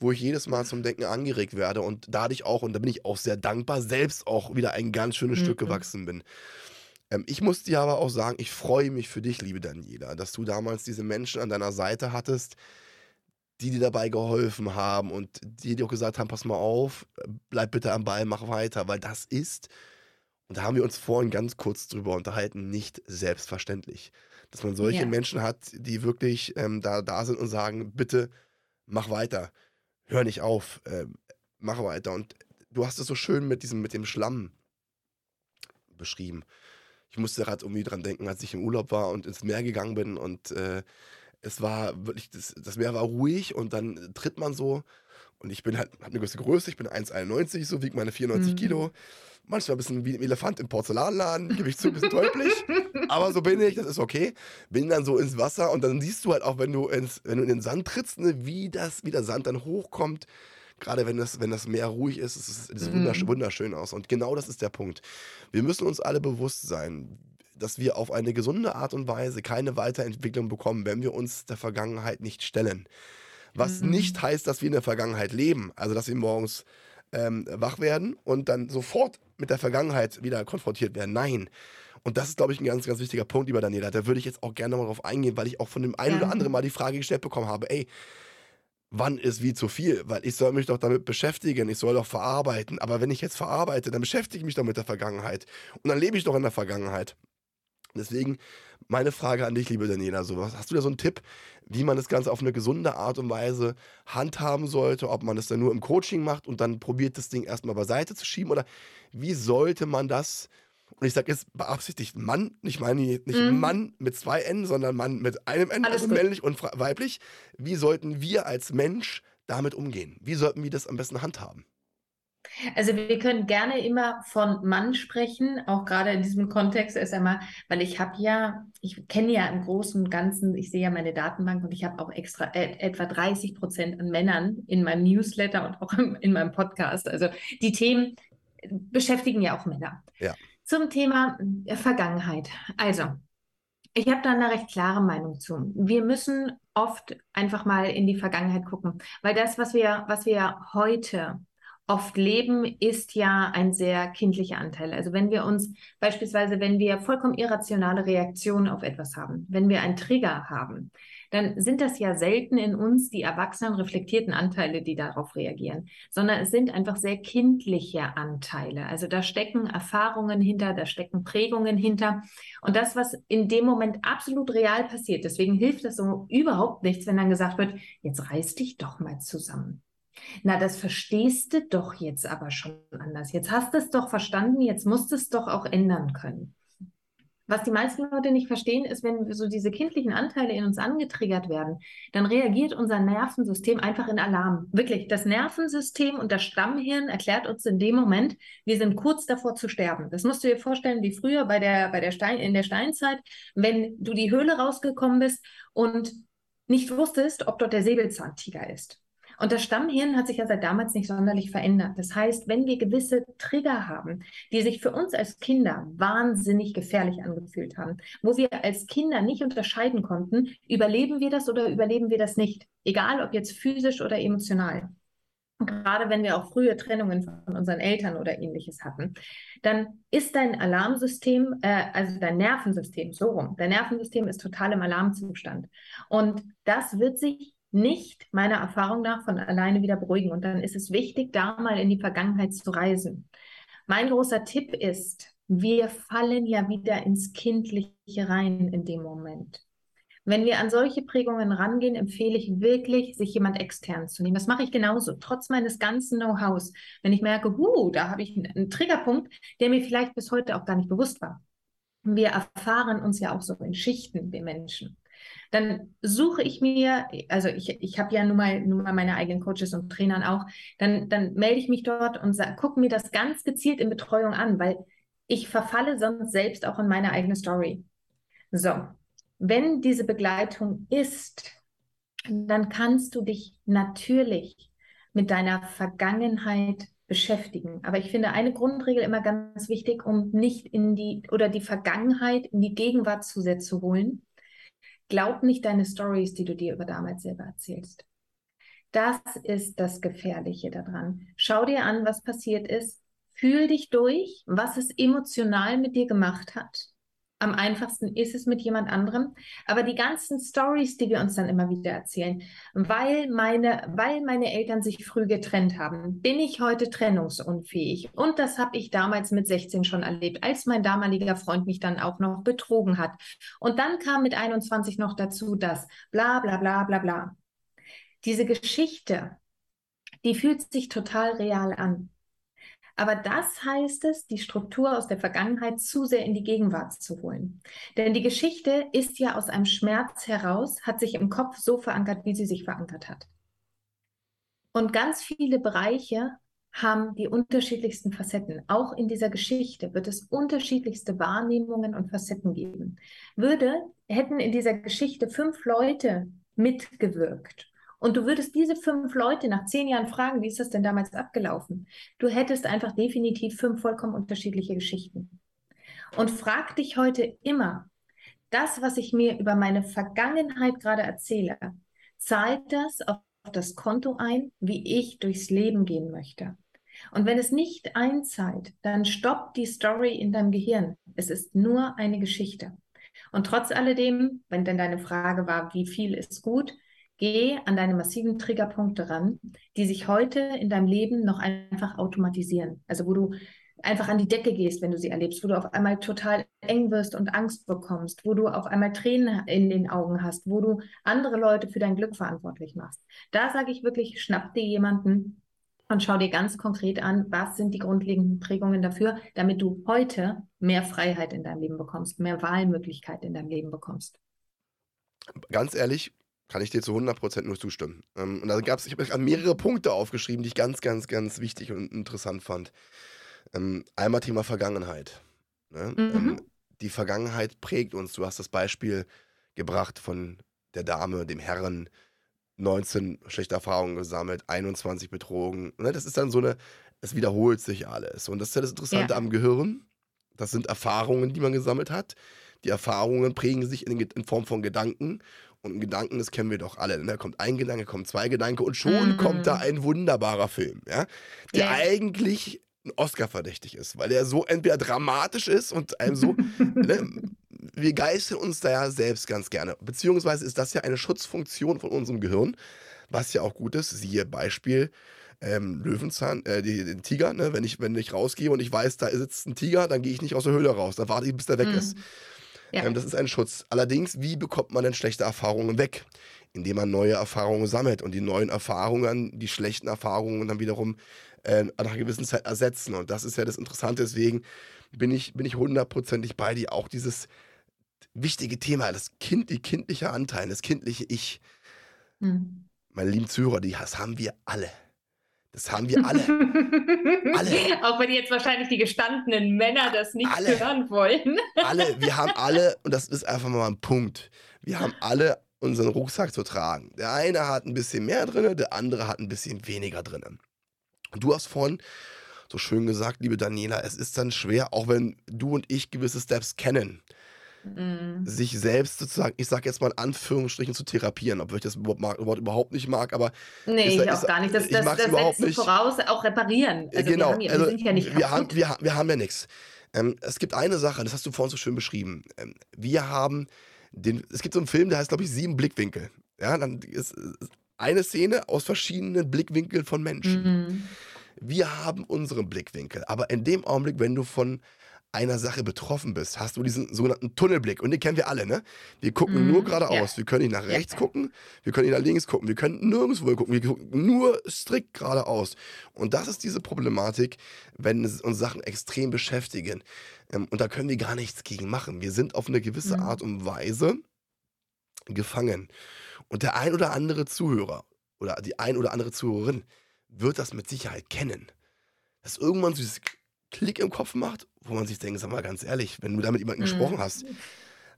wo ich jedes Mal zum Denken angeregt werde und dadurch auch, und da bin ich auch sehr dankbar, selbst auch wieder ein ganz schönes mhm. Stück gewachsen bin. Ähm, ich muss dir aber auch sagen, ich freue mich für dich, liebe Daniela, dass du damals diese Menschen an deiner Seite hattest, die dir dabei geholfen haben und die dir auch gesagt haben, pass mal auf, bleib bitte am Ball, mach weiter, weil das ist, und da haben wir uns vorhin ganz kurz drüber unterhalten, nicht selbstverständlich. Dass man solche ja. Menschen hat, die wirklich ähm, da, da sind und sagen, bitte mach weiter, hör nicht auf, äh, mach weiter. Und du hast es so schön mit diesem, mit dem Schlamm beschrieben ich musste gerade irgendwie dran denken, als ich im Urlaub war und ins Meer gegangen bin und äh, es war wirklich, das, das, Meer war ruhig und dann tritt man so und ich bin halt, habe eine gewisse Größe, ich bin 1,91, so wiegt meine 94 mhm. Kilo. Manchmal ein bisschen wie ein Elefant im Porzellanladen, gebe ich zu, ein bisschen deutlich. aber so bin ich, das ist okay. Bin dann so ins Wasser und dann siehst du halt auch, wenn du, ins, wenn du in den Sand trittst, ne, wie, das, wie der Sand dann hochkommt gerade wenn das, wenn das Meer ruhig ist, es ist, es mhm. wunderschön aus. Und genau das ist der Punkt. Wir müssen uns alle bewusst sein, dass wir auf eine gesunde Art und Weise keine Weiterentwicklung bekommen, wenn wir uns der Vergangenheit nicht stellen. Was mhm. nicht heißt, dass wir in der Vergangenheit leben. Also, dass wir morgens ähm, wach werden und dann sofort mit der Vergangenheit wieder konfrontiert werden. Nein. Und das ist, glaube ich, ein ganz, ganz wichtiger Punkt, lieber Daniela. Da würde ich jetzt auch gerne mal drauf eingehen, weil ich auch von dem einen ja. oder anderen mal die Frage gestellt bekommen habe: ey, wann ist wie zu viel, weil ich soll mich doch damit beschäftigen, ich soll doch verarbeiten. Aber wenn ich jetzt verarbeite, dann beschäftige ich mich doch mit der Vergangenheit. Und dann lebe ich doch in der Vergangenheit. Deswegen meine Frage an dich, liebe Daniela, so, hast du da so einen Tipp, wie man das Ganze auf eine gesunde Art und Weise handhaben sollte, ob man das dann nur im Coaching macht und dann probiert, das Ding erstmal beiseite zu schieben oder wie sollte man das und ich sage jetzt beabsichtigt Mann, ich meine nicht mhm. Mann mit zwei N, sondern Mann mit einem N, Alles also männlich und weiblich. Wie sollten wir als Mensch damit umgehen? Wie sollten wir das am besten handhaben? Also wir können gerne immer von Mann sprechen, auch gerade in diesem Kontext erst einmal, weil ich habe ja, ich kenne ja im Großen und Ganzen, ich sehe ja meine Datenbank und ich habe auch extra äh, etwa 30 Prozent an Männern in meinem Newsletter und auch in, in meinem Podcast. Also die Themen beschäftigen ja auch Männer. Ja. Zum Thema äh, Vergangenheit. Also, ich habe da eine recht klare Meinung zu. Wir müssen oft einfach mal in die Vergangenheit gucken, weil das, was wir, was wir heute oft leben, ist ja ein sehr kindlicher Anteil. Also wenn wir uns beispielsweise, wenn wir vollkommen irrationale Reaktionen auf etwas haben, wenn wir einen Trigger haben, dann sind das ja selten in uns die erwachsenen, reflektierten Anteile, die darauf reagieren, sondern es sind einfach sehr kindliche Anteile. Also da stecken Erfahrungen hinter, da stecken Prägungen hinter. Und das, was in dem Moment absolut real passiert, deswegen hilft das so überhaupt nichts, wenn dann gesagt wird, jetzt reiß dich doch mal zusammen. Na, das verstehst du doch jetzt aber schon anders. Jetzt hast du es doch verstanden, jetzt musst du es doch auch ändern können. Was die meisten Leute nicht verstehen, ist, wenn so diese kindlichen Anteile in uns angetriggert werden, dann reagiert unser Nervensystem einfach in Alarm. Wirklich, das Nervensystem und das Stammhirn erklärt uns in dem Moment, wir sind kurz davor zu sterben. Das musst du dir vorstellen, wie früher bei der, bei der Stein, in der Steinzeit, wenn du die Höhle rausgekommen bist und nicht wusstest, ob dort der Säbelzahntiger ist. Und das Stammhirn hat sich ja seit damals nicht sonderlich verändert. Das heißt, wenn wir gewisse Trigger haben, die sich für uns als Kinder wahnsinnig gefährlich angefühlt haben, wo wir als Kinder nicht unterscheiden konnten, überleben wir das oder überleben wir das nicht, egal ob jetzt physisch oder emotional. gerade wenn wir auch frühe Trennungen von unseren Eltern oder ähnliches hatten, dann ist dein Alarmsystem, äh, also dein Nervensystem, so rum, dein Nervensystem ist total im Alarmzustand. Und das wird sich nicht meiner Erfahrung nach von alleine wieder beruhigen. Und dann ist es wichtig, da mal in die Vergangenheit zu reisen. Mein großer Tipp ist, wir fallen ja wieder ins Kindliche rein in dem Moment. Wenn wir an solche Prägungen rangehen, empfehle ich wirklich, sich jemand extern zu nehmen. Das mache ich genauso, trotz meines ganzen Know-hows. Wenn ich merke, huh, da habe ich einen Triggerpunkt, der mir vielleicht bis heute auch gar nicht bewusst war. Wir erfahren uns ja auch so in Schichten, wir Menschen dann suche ich mir, also ich, ich habe ja nun mal, nun mal meine eigenen Coaches und Trainern auch, dann, dann melde ich mich dort und gucke mir das ganz gezielt in Betreuung an, weil ich verfalle sonst selbst auch in meine eigene Story. So, wenn diese Begleitung ist, dann kannst du dich natürlich mit deiner Vergangenheit beschäftigen. Aber ich finde eine Grundregel immer ganz wichtig, um nicht in die oder die Vergangenheit in die Gegenwart zu sehr zu holen, Glaub nicht deine Stories, die du dir über damals selber erzählst. Das ist das Gefährliche daran. Schau dir an, was passiert ist. Fühl dich durch, was es emotional mit dir gemacht hat. Am einfachsten ist es mit jemand anderem. Aber die ganzen Stories, die wir uns dann immer wieder erzählen, weil meine, weil meine Eltern sich früh getrennt haben, bin ich heute trennungsunfähig. Und das habe ich damals mit 16 schon erlebt, als mein damaliger Freund mich dann auch noch betrogen hat. Und dann kam mit 21 noch dazu das bla bla bla bla bla. Diese Geschichte, die fühlt sich total real an. Aber das heißt es, die Struktur aus der Vergangenheit zu sehr in die Gegenwart zu holen. Denn die Geschichte ist ja aus einem Schmerz heraus, hat sich im Kopf so verankert, wie sie sich verankert hat. Und ganz viele Bereiche haben die unterschiedlichsten Facetten. Auch in dieser Geschichte wird es unterschiedlichste Wahrnehmungen und Facetten geben. Würde, hätten in dieser Geschichte fünf Leute mitgewirkt und du würdest diese fünf Leute nach zehn Jahren fragen, wie ist das denn damals abgelaufen? Du hättest einfach definitiv fünf vollkommen unterschiedliche Geschichten. Und frag dich heute immer, das, was ich mir über meine Vergangenheit gerade erzähle, zahlt das auf das Konto ein, wie ich durchs Leben gehen möchte? Und wenn es nicht einzahlt, dann stoppt die Story in deinem Gehirn. Es ist nur eine Geschichte. Und trotz alledem, wenn denn deine Frage war, wie viel ist gut, Geh an deine massiven Triggerpunkte ran, die sich heute in deinem Leben noch einfach automatisieren. Also wo du einfach an die Decke gehst, wenn du sie erlebst, wo du auf einmal total eng wirst und Angst bekommst, wo du auf einmal Tränen in den Augen hast, wo du andere Leute für dein Glück verantwortlich machst. Da sage ich wirklich, schnapp dir jemanden und schau dir ganz konkret an, was sind die grundlegenden Prägungen dafür, damit du heute mehr Freiheit in deinem Leben bekommst, mehr Wahlmöglichkeit in deinem Leben bekommst. Ganz ehrlich, kann ich dir zu 100% nur zustimmen. Ähm, und da gab es, ich habe mehrere Punkte aufgeschrieben, die ich ganz, ganz, ganz wichtig und interessant fand. Ähm, einmal Thema Vergangenheit. Ne? Mhm. Ähm, die Vergangenheit prägt uns. Du hast das Beispiel gebracht von der Dame, dem Herren, 19 schlechte Erfahrungen gesammelt, 21 betrogen. Ne? Das ist dann so eine, es wiederholt sich alles. Und das ist ja das Interessante ja. am Gehirn. Das sind Erfahrungen, die man gesammelt hat. Die Erfahrungen prägen sich in, in Form von Gedanken und ein Gedanken, das kennen wir doch alle. Ne? Da kommt ein Gedanke, kommt zwei Gedanken und schon mm. kommt da ein wunderbarer Film, ja, der yeah. eigentlich ein Oscar verdächtig ist, weil er so entweder dramatisch ist und einem so, ne, wir geistern uns da ja selbst ganz gerne. Beziehungsweise ist das ja eine Schutzfunktion von unserem Gehirn, was ja auch gut ist. Siehe Beispiel ähm, Löwenzahn, äh, den Tiger, ne? wenn, ich, wenn ich rausgehe und ich weiß, da sitzt ein Tiger, dann gehe ich nicht aus der Höhle raus, dann warte ich, bis der weg mm. ist. Ja. Ähm, das ist ein Schutz. Allerdings, wie bekommt man denn schlechte Erfahrungen weg? Indem man neue Erfahrungen sammelt und die neuen Erfahrungen, die schlechten Erfahrungen dann wiederum äh, nach einer gewissen Zeit ersetzen. Und das ist ja das Interessante. Deswegen bin ich, bin ich hundertprozentig bei dir. Auch dieses wichtige Thema, das Kind, die kindliche Anteil, das kindliche Ich. Hm. Meine lieben Zuhörer, die, das haben wir alle. Das haben wir alle. alle. Auch wenn jetzt wahrscheinlich die gestandenen Männer das nicht alle. hören wollen. alle, wir haben alle, und das ist einfach mal ein Punkt, wir haben alle unseren Rucksack zu tragen. Der eine hat ein bisschen mehr drin, der andere hat ein bisschen weniger drin. Und du hast vorhin so schön gesagt, liebe Daniela, es ist dann schwer, auch wenn du und ich gewisse Steps kennen mhm. sich selbst sozusagen, ich sage jetzt mal in Anführungsstrichen, zu therapieren, obwohl ich das Wort überhaupt nicht mag, aber. Nee, ist, ich auch gar nicht. Das, das, das überhaupt nicht. voraus, auch reparieren. Also genau, wir, haben ja, also, wir sind ja nicht wir haben, wir, wir haben ja nichts. Ähm, es gibt eine Sache, das hast du vorhin so schön beschrieben. Ähm, wir haben den, es gibt so einen Film, der heißt, glaube ich, Sieben Blickwinkel. Ja, dann ist eine Szene aus verschiedenen Blickwinkeln von Menschen. Mhm. Wir haben unseren Blickwinkel, aber in dem Augenblick, wenn du von einer Sache betroffen bist, hast du diesen sogenannten Tunnelblick. Und den kennen wir alle, ne? Wir gucken mm, nur geradeaus. Yeah. Wir können nicht nach rechts yeah. gucken, wir können nicht nach links gucken, wir können nirgendwo gucken, wir gucken nur strikt geradeaus. Und das ist diese Problematik, wenn uns Sachen extrem beschäftigen. Ähm, und da können wir gar nichts gegen machen. Wir sind auf eine gewisse mm. Art und Weise gefangen. Und der ein oder andere Zuhörer oder die ein oder andere Zuhörerin wird das mit Sicherheit kennen. Dass irgendwann so dieses Klick im Kopf macht, wo man sich denkt, sag mal ganz ehrlich, wenn du da mit jemandem mhm. gesprochen hast,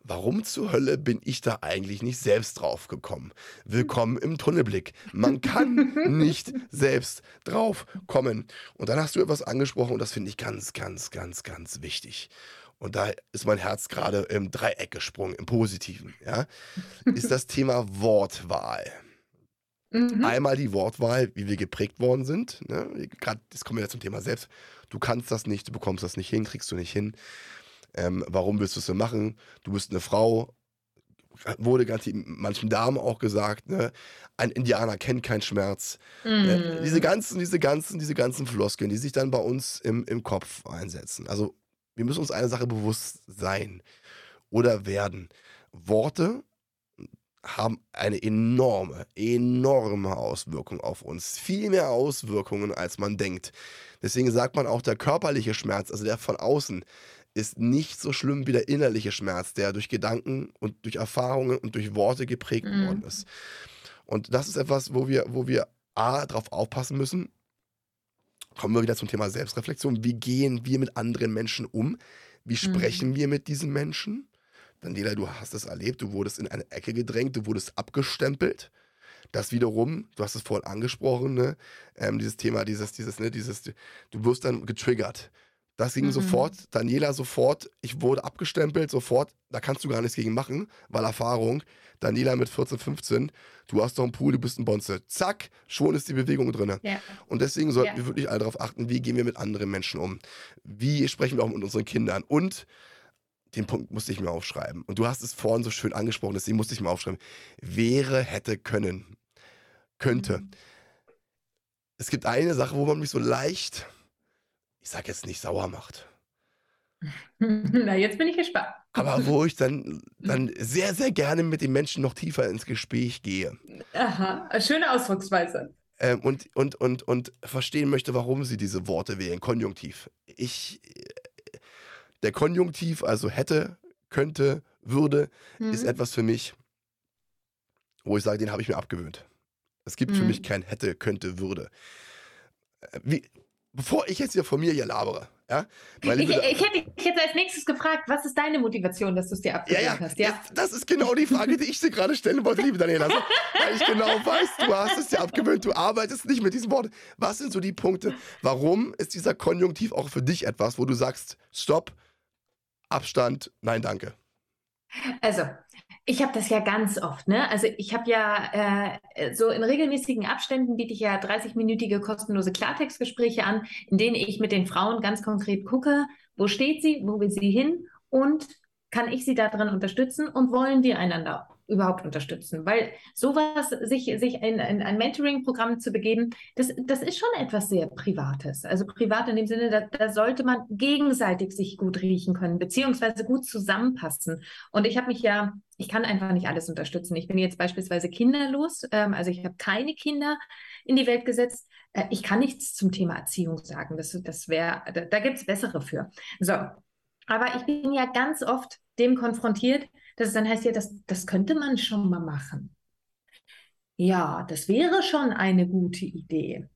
warum zur Hölle bin ich da eigentlich nicht selbst drauf gekommen? Willkommen im Tunnelblick. Man kann nicht selbst drauf kommen. Und dann hast du etwas angesprochen und das finde ich ganz, ganz, ganz, ganz wichtig. Und da ist mein Herz gerade im Dreieck gesprungen, im Positiven. Ja? Ist das Thema Wortwahl. Mhm. Einmal die Wortwahl, wie wir geprägt worden sind. Ne? Gerade, das kommen wir ja zum Thema Selbst du kannst das nicht, du bekommst das nicht hin, kriegst du nicht hin. Ähm, warum willst du es so machen? Du bist eine Frau, wurde ganz manchen Damen auch gesagt, ne? ein Indianer kennt keinen Schmerz. Mm. Äh, diese ganzen, diese ganzen, diese ganzen Floskeln, die sich dann bei uns im, im Kopf einsetzen. Also wir müssen uns eine Sache bewusst sein oder werden. Worte haben eine enorme, enorme Auswirkung auf uns. Viel mehr Auswirkungen, als man denkt. Deswegen sagt man auch, der körperliche Schmerz, also der von außen, ist nicht so schlimm wie der innerliche Schmerz, der durch Gedanken und durch Erfahrungen und durch Worte geprägt mhm. worden ist. Und das ist etwas, wo wir, wo wir A, darauf aufpassen müssen. Kommen wir wieder zum Thema Selbstreflexion. Wie gehen wir mit anderen Menschen um? Wie mhm. sprechen mhm. wir mit diesen Menschen? Daniela, du hast es erlebt, du wurdest in eine Ecke gedrängt, du wurdest abgestempelt. Das wiederum, du hast es vorhin angesprochen, ne? ähm, dieses Thema, dieses, dieses, ne, dieses, du wirst dann getriggert. Das ging mhm. sofort, Daniela sofort, ich wurde abgestempelt, sofort, da kannst du gar nichts gegen machen, weil Erfahrung, Daniela mit 14, 15, du hast doch einen Pool, du bist ein Bonze. Zack, schon ist die Bewegung drin. Ja. Und deswegen sollten ja. wir wirklich alle darauf achten, wie gehen wir mit anderen Menschen um? Wie sprechen wir auch mit unseren Kindern? Und den Punkt musste ich mir aufschreiben. Und du hast es vorhin so schön angesprochen, deswegen musste ich mir aufschreiben. Wäre, hätte, können. Könnte. Mhm. Es gibt eine Sache, wo man mich so leicht, ich sag jetzt nicht sauer macht. Na, jetzt bin ich gespannt. Aber wo ich dann, dann sehr, sehr gerne mit den Menschen noch tiefer ins Gespräch gehe. Aha, schöne Ausdrucksweise. Ähm, und, und, und, und verstehen möchte, warum sie diese Worte wählen, konjunktiv. Ich der Konjunktiv, also hätte, könnte, würde, mhm. ist etwas für mich, wo ich sage, den habe ich mir abgewöhnt. Es gibt mhm. für mich kein hätte, könnte, würde. Äh, wie, bevor ich jetzt hier von mir hier labere, ja? Ich, ich, hätte dich jetzt als nächstes gefragt, was ist deine Motivation, dass du es dir abgewöhnt ja, ja, hast? Ja, das, das, ist genau die Frage, die ich dir gerade stellen wollte, liebe Daniela. Also, weil ich genau weiß, du hast es dir abgewöhnt, du arbeitest nicht mit diesen Worten. Was sind so die Punkte? Warum ist dieser Konjunktiv auch für dich etwas, wo du sagst, stopp, Abstand, nein, danke. Also, ich habe das ja ganz oft, ne? Also ich habe ja äh, so in regelmäßigen Abständen biete ich ja 30-minütige kostenlose Klartextgespräche an, in denen ich mit den Frauen ganz konkret gucke, wo steht sie, wo will sie hin und kann ich sie darin unterstützen und wollen wir einander überhaupt unterstützen, weil sowas, sich, sich in, in ein Mentoring-Programm zu begeben, das, das ist schon etwas sehr Privates. Also privat in dem Sinne, da, da sollte man gegenseitig sich gut riechen können, beziehungsweise gut zusammenpassen. Und ich habe mich ja, ich kann einfach nicht alles unterstützen. Ich bin jetzt beispielsweise kinderlos, ähm, also ich habe keine Kinder in die Welt gesetzt. Äh, ich kann nichts zum Thema Erziehung sagen. Das, das wäre, da, da gibt es bessere für. So. Aber ich bin ja ganz oft dem konfrontiert, dass es dann heißt, ja, das, das könnte man schon mal machen. Ja, das wäre schon eine gute Idee.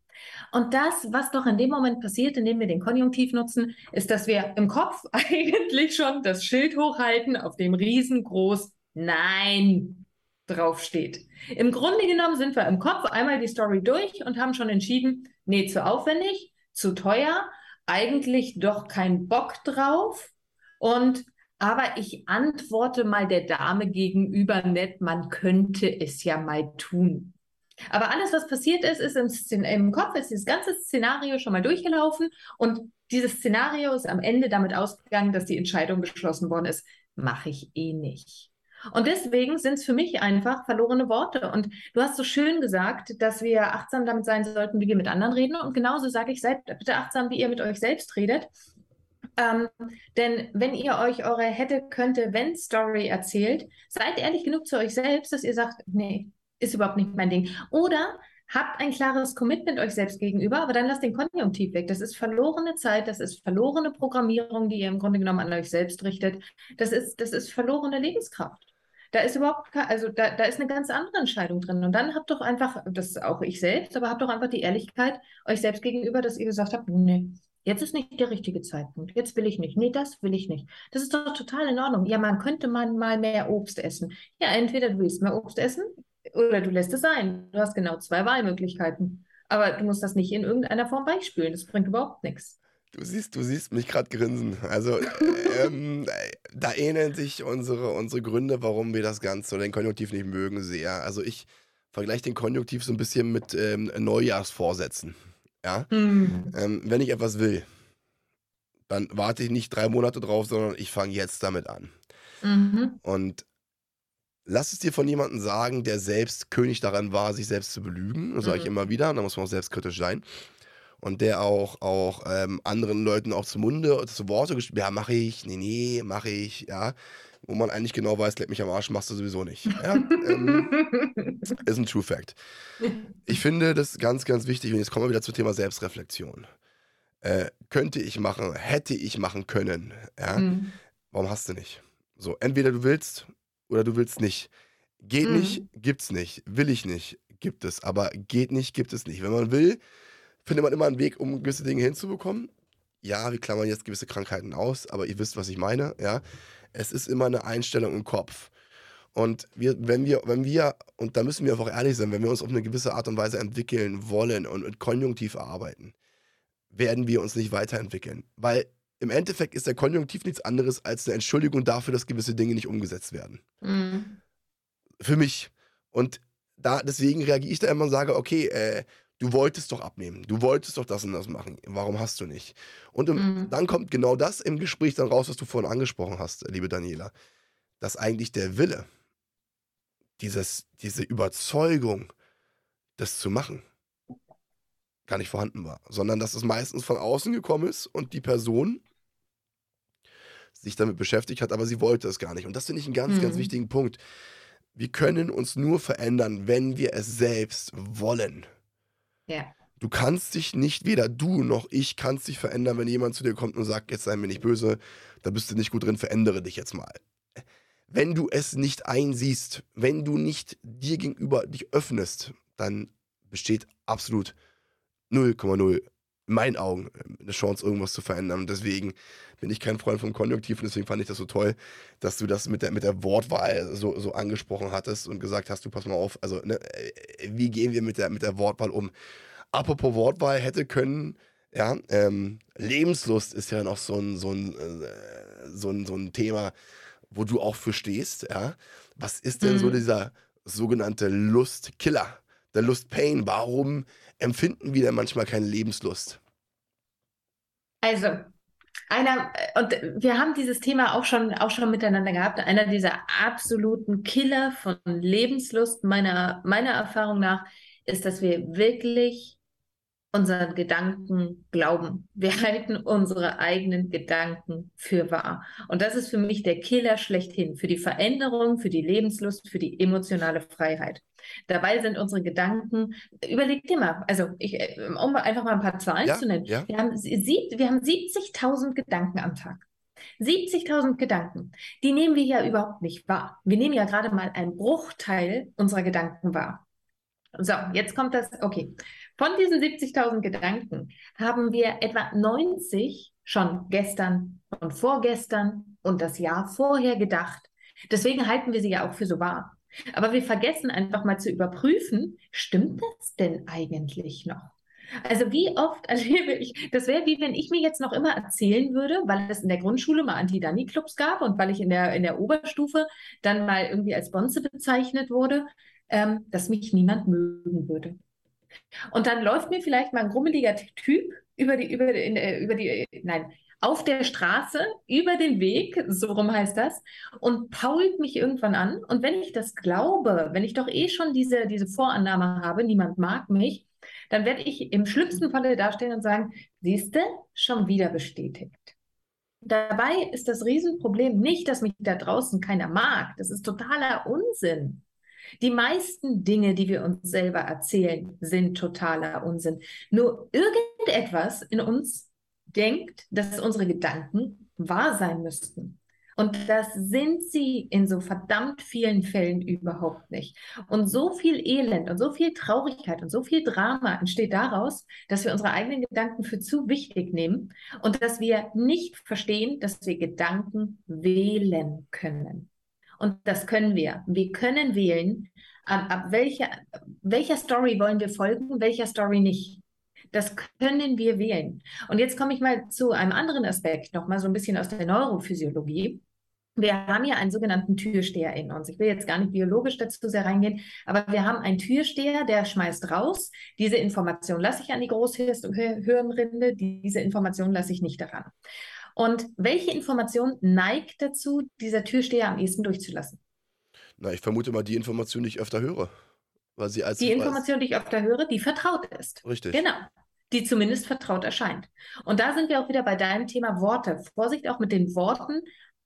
Und das, was doch in dem Moment passiert, indem wir den Konjunktiv nutzen, ist, dass wir im Kopf eigentlich schon das Schild hochhalten, auf dem riesengroß Nein draufsteht. Im Grunde genommen sind wir im Kopf einmal die Story durch und haben schon entschieden, nee, zu aufwendig, zu teuer, eigentlich doch kein Bock drauf und aber ich antworte mal der Dame gegenüber nett, man könnte es ja mal tun. Aber alles, was passiert ist, ist im, im Kopf, ist dieses ganze Szenario schon mal durchgelaufen und dieses Szenario ist am Ende damit ausgegangen, dass die Entscheidung beschlossen worden ist, mache ich eh nicht. Und deswegen sind es für mich einfach verlorene Worte. Und du hast so schön gesagt, dass wir achtsam damit sein sollten, wie wir mit anderen reden. Und genauso sage ich, seid bitte achtsam, wie ihr mit euch selbst redet. Ähm, denn wenn ihr euch eure hätte, könnte, wenn Story erzählt, seid ehrlich genug zu euch selbst, dass ihr sagt, nee, ist überhaupt nicht mein Ding. Oder habt ein klares Commitment euch selbst gegenüber, aber dann lasst den Konjunktiv weg. Das ist verlorene Zeit, das ist verlorene Programmierung, die ihr im Grunde genommen an euch selbst richtet. Das ist, das ist verlorene Lebenskraft. Da ist überhaupt, also da, da ist eine ganz andere Entscheidung drin. Und dann habt doch einfach, das ist auch ich selbst, aber habt doch einfach die Ehrlichkeit euch selbst gegenüber, dass ihr gesagt habt, nee, Jetzt ist nicht der richtige Zeitpunkt. Jetzt will ich nicht. Nee, das will ich nicht. Das ist doch total in Ordnung. Ja, man könnte man mal mehr Obst essen. Ja, entweder du willst mehr Obst essen oder du lässt es sein. Du hast genau zwei Wahlmöglichkeiten. Aber du musst das nicht in irgendeiner Form beispielen. Das bringt überhaupt nichts. Du siehst, du siehst mich gerade grinsen. Also ähm, da ähneln sich unsere, unsere Gründe, warum wir das Ganze oder den Konjunktiv nicht mögen, sehr. Also ich vergleiche den Konjunktiv so ein bisschen mit ähm, Neujahrsvorsätzen. Ja? Mhm. Ähm, wenn ich etwas will, dann warte ich nicht drei Monate drauf, sondern ich fange jetzt damit an. Mhm. Und lass es dir von jemandem sagen, der selbst König daran war, sich selbst zu belügen. Das sage ich mhm. immer wieder, da muss man auch selbstkritisch sein. Und der auch, auch ähm, anderen Leuten auch zum Munde, zu Worte gespielt, ja, mache ich, nee, nee, mache ich, ja wo man eigentlich genau weiß, leck mich am Arsch, machst du sowieso nicht. Ja? ähm, ist ein True Fact. Ich finde das ganz, ganz wichtig, und jetzt kommen wir wieder zum Thema Selbstreflexion. Äh, könnte ich machen, hätte ich machen können. Ja? Mhm. Warum hast du nicht? So, entweder du willst oder du willst nicht. Geht mhm. nicht, gibt's nicht. Will ich nicht, gibt es. Aber geht nicht, gibt es nicht. Wenn man will, findet man immer einen Weg, um gewisse Dinge hinzubekommen. Ja, wir klammern jetzt gewisse Krankheiten aus, aber ihr wisst, was ich meine. Ja, es ist immer eine Einstellung im Kopf. Und wir, wenn wir, wenn wir, und da müssen wir einfach ehrlich sein, wenn wir uns auf eine gewisse Art und Weise entwickeln wollen und mit Konjunktiv arbeiten, werden wir uns nicht weiterentwickeln. Weil im Endeffekt ist der Konjunktiv nichts anderes als eine Entschuldigung dafür, dass gewisse Dinge nicht umgesetzt werden. Mhm. Für mich. Und da, deswegen reagiere ich da immer und sage, okay, äh, du wolltest doch abnehmen, du wolltest doch das und das machen, warum hast du nicht? Und im, mhm. dann kommt genau das im Gespräch dann raus, was du vorhin angesprochen hast, liebe Daniela, dass eigentlich der Wille, dieses, diese Überzeugung, das zu machen, gar nicht vorhanden war, sondern dass es meistens von außen gekommen ist und die Person sich damit beschäftigt hat, aber sie wollte es gar nicht. Und das finde ich einen ganz, mhm. ganz wichtigen Punkt. Wir können uns nur verändern, wenn wir es selbst wollen. Ja. Du kannst dich nicht, weder du noch ich kannst dich verändern, wenn jemand zu dir kommt und sagt, jetzt sei mir nicht böse, da bist du nicht gut drin, verändere dich jetzt mal. Wenn du es nicht einsiehst, wenn du nicht dir gegenüber dich öffnest, dann besteht absolut 0,0 in meinen Augen eine Chance, irgendwas zu verändern. Und deswegen bin ich kein Freund vom Konjunktiv und deswegen fand ich das so toll, dass du das mit der, mit der Wortwahl so, so angesprochen hattest und gesagt hast, du pass mal auf, also ne, äh, wie gehen wir mit der, mit der Wortwahl um? Apropos Wortwahl hätte können, ja, ähm, Lebenslust ist ja noch so ein, so ein, äh, so ein, so ein Thema, wo du auch für stehst, ja. Was ist denn mhm. so dieser sogenannte Lustkiller? Der Lustpain, warum empfinden wir denn manchmal keine Lebenslust? Also, Einer, und wir haben dieses Thema auch schon, auch schon miteinander gehabt. Einer dieser absoluten Killer von Lebenslust, meiner, meiner Erfahrung nach, ist, dass wir wirklich unseren Gedanken glauben. Wir halten unsere eigenen Gedanken für wahr. Und das ist für mich der Killer schlechthin, für die Veränderung, für die Lebenslust, für die emotionale Freiheit. Dabei sind unsere Gedanken, überleg dir mal, also ich, um einfach mal ein paar Zahlen ja, zu nennen. Ja. Wir haben, haben 70.000 Gedanken am Tag. 70.000 Gedanken, die nehmen wir ja überhaupt nicht wahr. Wir nehmen ja gerade mal einen Bruchteil unserer Gedanken wahr. So, jetzt kommt das, okay. Von diesen 70.000 Gedanken haben wir etwa 90 schon gestern und vorgestern und das Jahr vorher gedacht. Deswegen halten wir sie ja auch für so wahr. Aber wir vergessen einfach mal zu überprüfen, stimmt das denn eigentlich noch? Also wie oft erlebe ich, das wäre wie wenn ich mir jetzt noch immer erzählen würde, weil es in der Grundschule mal Anti-Dani-Clubs gab und weil ich in der, in der Oberstufe dann mal irgendwie als Bonze bezeichnet wurde, ähm, dass mich niemand mögen würde. Und dann läuft mir vielleicht mal ein grummeliger Typ über die, über, in, äh, über die, nein, auf der Straße, über den Weg, so rum heißt das, und pault mich irgendwann an. Und wenn ich das glaube, wenn ich doch eh schon diese, diese Vorannahme habe, niemand mag mich, dann werde ich im schlimmsten Falle dastehen und sagen, siehste, schon wieder bestätigt. Dabei ist das Riesenproblem nicht, dass mich da draußen keiner mag. Das ist totaler Unsinn. Die meisten Dinge, die wir uns selber erzählen, sind totaler Unsinn. Nur irgendetwas in uns denkt, dass unsere Gedanken wahr sein müssten. Und das sind sie in so verdammt vielen Fällen überhaupt nicht. Und so viel Elend und so viel Traurigkeit und so viel Drama entsteht daraus, dass wir unsere eigenen Gedanken für zu wichtig nehmen und dass wir nicht verstehen, dass wir Gedanken wählen können. Und das können wir. Wir können wählen, ab, ab welcher, welcher Story wollen wir folgen, welcher Story nicht. Das können wir wählen. Und jetzt komme ich mal zu einem anderen Aspekt, noch mal so ein bisschen aus der Neurophysiologie. Wir haben ja einen sogenannten Türsteher in uns. Ich will jetzt gar nicht biologisch dazu sehr reingehen, aber wir haben einen Türsteher, der schmeißt raus. Diese Information lasse ich an die Großhirnrinde, diese Information lasse ich nicht daran. Und welche Information neigt dazu, dieser Türsteher am ehesten durchzulassen? Na, ich vermute mal die Information, die ich öfter höre. Weil sie als die Information, die ich öfter höre, die vertraut ist. Richtig. Genau. Die zumindest vertraut erscheint. Und da sind wir auch wieder bei deinem Thema Worte. Vorsicht auch mit den Worten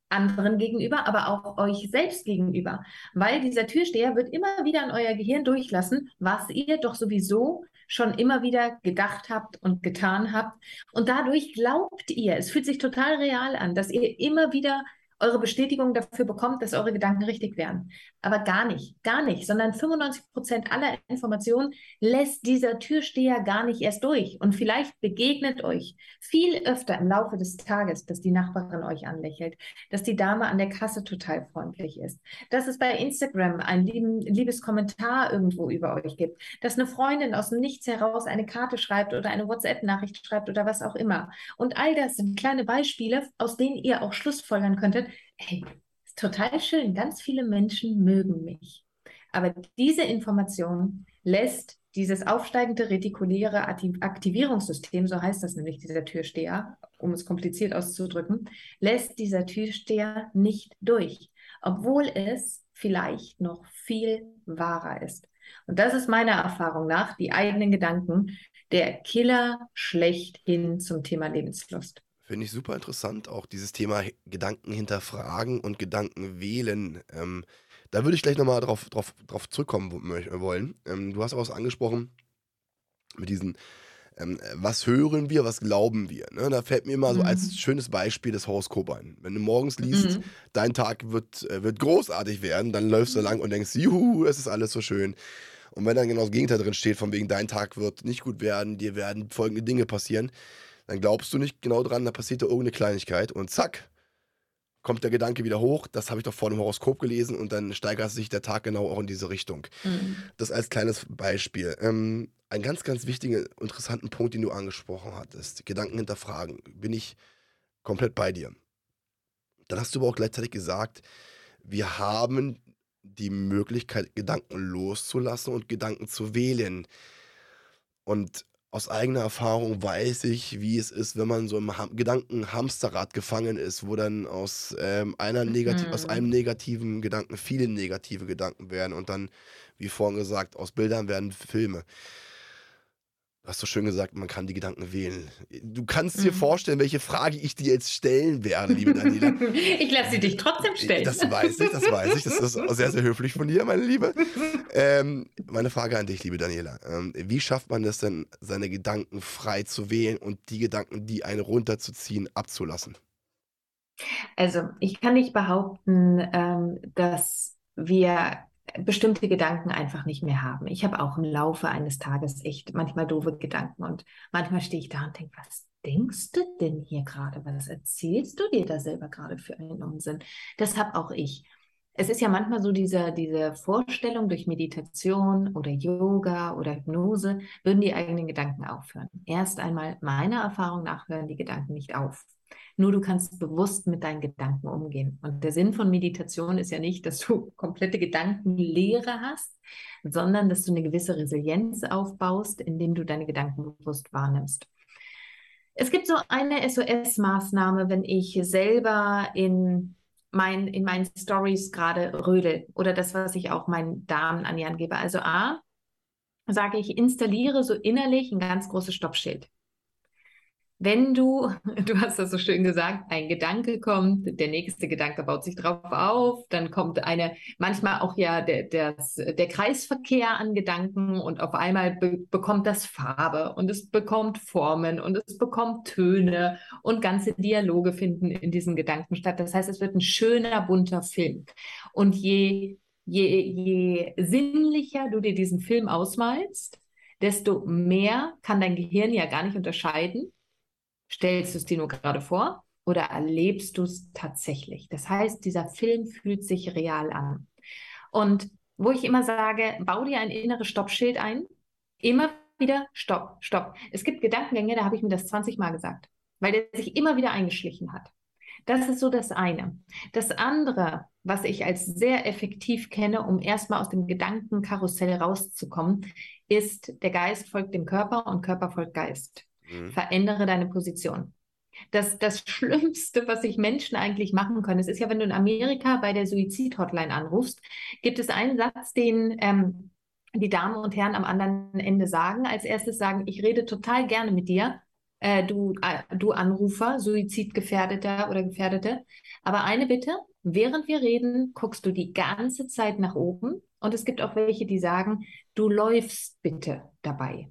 anderen gegenüber, aber auch euch selbst gegenüber. Weil dieser Türsteher wird immer wieder an euer Gehirn durchlassen, was ihr doch sowieso schon immer wieder gedacht habt und getan habt. Und dadurch glaubt ihr, es fühlt sich total real an, dass ihr immer wieder eure Bestätigung dafür bekommt, dass eure Gedanken richtig wären. Aber gar nicht, gar nicht, sondern 95 Prozent aller Informationen lässt dieser Türsteher gar nicht erst durch. Und vielleicht begegnet euch viel öfter im Laufe des Tages, dass die Nachbarin euch anlächelt, dass die Dame an der Kasse total freundlich ist, dass es bei Instagram ein lieben, liebes Kommentar irgendwo über euch gibt, dass eine Freundin aus dem Nichts heraus eine Karte schreibt oder eine WhatsApp-Nachricht schreibt oder was auch immer. Und all das sind kleine Beispiele, aus denen ihr auch Schlussfolgern könntet, hey, ist total schön, ganz viele Menschen mögen mich. Aber diese Information lässt dieses aufsteigende retikuläre Aktivierungssystem, so heißt das nämlich dieser Türsteher, um es kompliziert auszudrücken, lässt dieser Türsteher nicht durch, obwohl es vielleicht noch viel wahrer ist. Und das ist meiner Erfahrung nach die eigenen Gedanken der Killer schlechthin zum Thema Lebenslust. Finde ich super interessant, auch dieses Thema Gedanken hinterfragen und Gedanken wählen. Ähm, da würde ich gleich nochmal drauf, drauf, drauf zurückkommen wollen. Ähm, du hast auch was angesprochen mit diesen, ähm, was hören wir, was glauben wir. Ne? Da fällt mir mal so als mhm. schönes Beispiel das Horoskop ein. Wenn du morgens liest, mhm. dein Tag wird, äh, wird großartig werden, dann läufst du lang und denkst, juhu, es ist alles so schön. Und wenn dann genau das Gegenteil drin steht, von wegen dein Tag wird nicht gut werden, dir werden folgende Dinge passieren, dann glaubst du nicht genau dran, da passiert da irgendeine Kleinigkeit und zack, kommt der Gedanke wieder hoch, das habe ich doch vor dem Horoskop gelesen und dann steigert sich der Tag genau auch in diese Richtung. Mhm. Das als kleines Beispiel. Ähm, ein ganz, ganz wichtiger, interessanten Punkt, den du angesprochen hattest, Gedanken hinterfragen, bin ich komplett bei dir. Dann hast du aber auch gleichzeitig gesagt, wir haben die Möglichkeit, Gedanken loszulassen und Gedanken zu wählen. Und aus eigener Erfahrung weiß ich, wie es ist, wenn man so im Ham Gedankenhamsterrad gefangen ist, wo dann aus, ähm, einer negati aus Mhm. einem negativen Gedanken viele negative Gedanken werden und dann, wie vorhin gesagt, aus Bildern werden Filme. Du hast so schön gesagt, man kann die Gedanken wählen. Du kannst dir Mhm. vorstellen, welche Frage ich dir jetzt stellen werde, liebe Daniela. Ich lasse sie dich trotzdem stellen. Das weiß ich, das weiß ich. Das ist auch sehr, sehr höflich von dir, meine Liebe. Ähm, meine Frage an dich, liebe Daniela. Ähm, wie schafft man das denn, seine Gedanken frei zu wählen und die Gedanken, die einen runterzuziehen, abzulassen? Also, ich kann nicht behaupten, ähm, dass wir bestimmte Gedanken einfach nicht mehr haben. Ich habe auch im Laufe eines Tages echt manchmal doofe Gedanken und manchmal stehe ich da und denke, was denkst du denn hier gerade? Was erzählst du dir da selber gerade für einen Unsinn? Das habe auch ich. Es ist ja manchmal so diese, diese Vorstellung durch Meditation oder Yoga oder Hypnose, würden die eigenen Gedanken aufhören. Erst einmal meiner Erfahrung nach hören die Gedanken nicht auf. Nur du kannst bewusst mit deinen Gedanken umgehen. Und der Sinn von Meditation ist ja nicht, dass du komplette Gedankenlehre hast, sondern dass du eine gewisse Resilienz aufbaust, indem du deine Gedanken bewusst wahrnimmst. Es gibt so eine SOS-Maßnahme, wenn ich selber in, mein, in meinen Stories gerade rödel oder das, was ich auch meinen Damen an die Hand gebe. Also A, sage ich, installiere so innerlich ein ganz großes Stoppschild. Wenn du, du hast das so schön gesagt, ein Gedanke kommt, der nächste Gedanke baut sich drauf auf, dann kommt eine, manchmal auch ja der, der, der Kreisverkehr an Gedanken und auf einmal be bekommt das Farbe und es bekommt Formen und es bekommt Töne und ganze Dialoge finden in diesen Gedanken statt. Das heißt, es wird ein schöner, bunter Film. Und je, je, je sinnlicher du dir diesen Film ausmalst, desto mehr kann dein Gehirn ja gar nicht unterscheiden, Stellst du es dir nur gerade vor oder erlebst du es tatsächlich? Das heißt, dieser Film fühlt sich real an. Und wo ich immer sage, bau dir ein inneres Stoppschild ein, immer wieder Stopp, Stopp. Es gibt Gedankengänge, da habe ich mir das 20 Mal gesagt, weil der sich immer wieder eingeschlichen hat. Das ist so das eine. Das andere, was ich als sehr effektiv kenne, um erstmal aus dem Gedankenkarussell rauszukommen, ist, der Geist folgt dem Körper und Körper folgt Geist. Mhm. Verändere deine Position. Das, das Schlimmste, was sich Menschen eigentlich machen können, es ist ja, wenn du in Amerika bei der Suizid-Hotline anrufst, gibt es einen Satz, den ähm, die Damen und Herren am anderen Ende sagen. Als erstes sagen, ich rede total gerne mit dir, äh, du, äh, du Anrufer, Suizidgefährdeter oder Gefährdete. Aber eine Bitte, während wir reden, guckst du die ganze Zeit nach oben. Und es gibt auch welche, die sagen, du läufst bitte dabei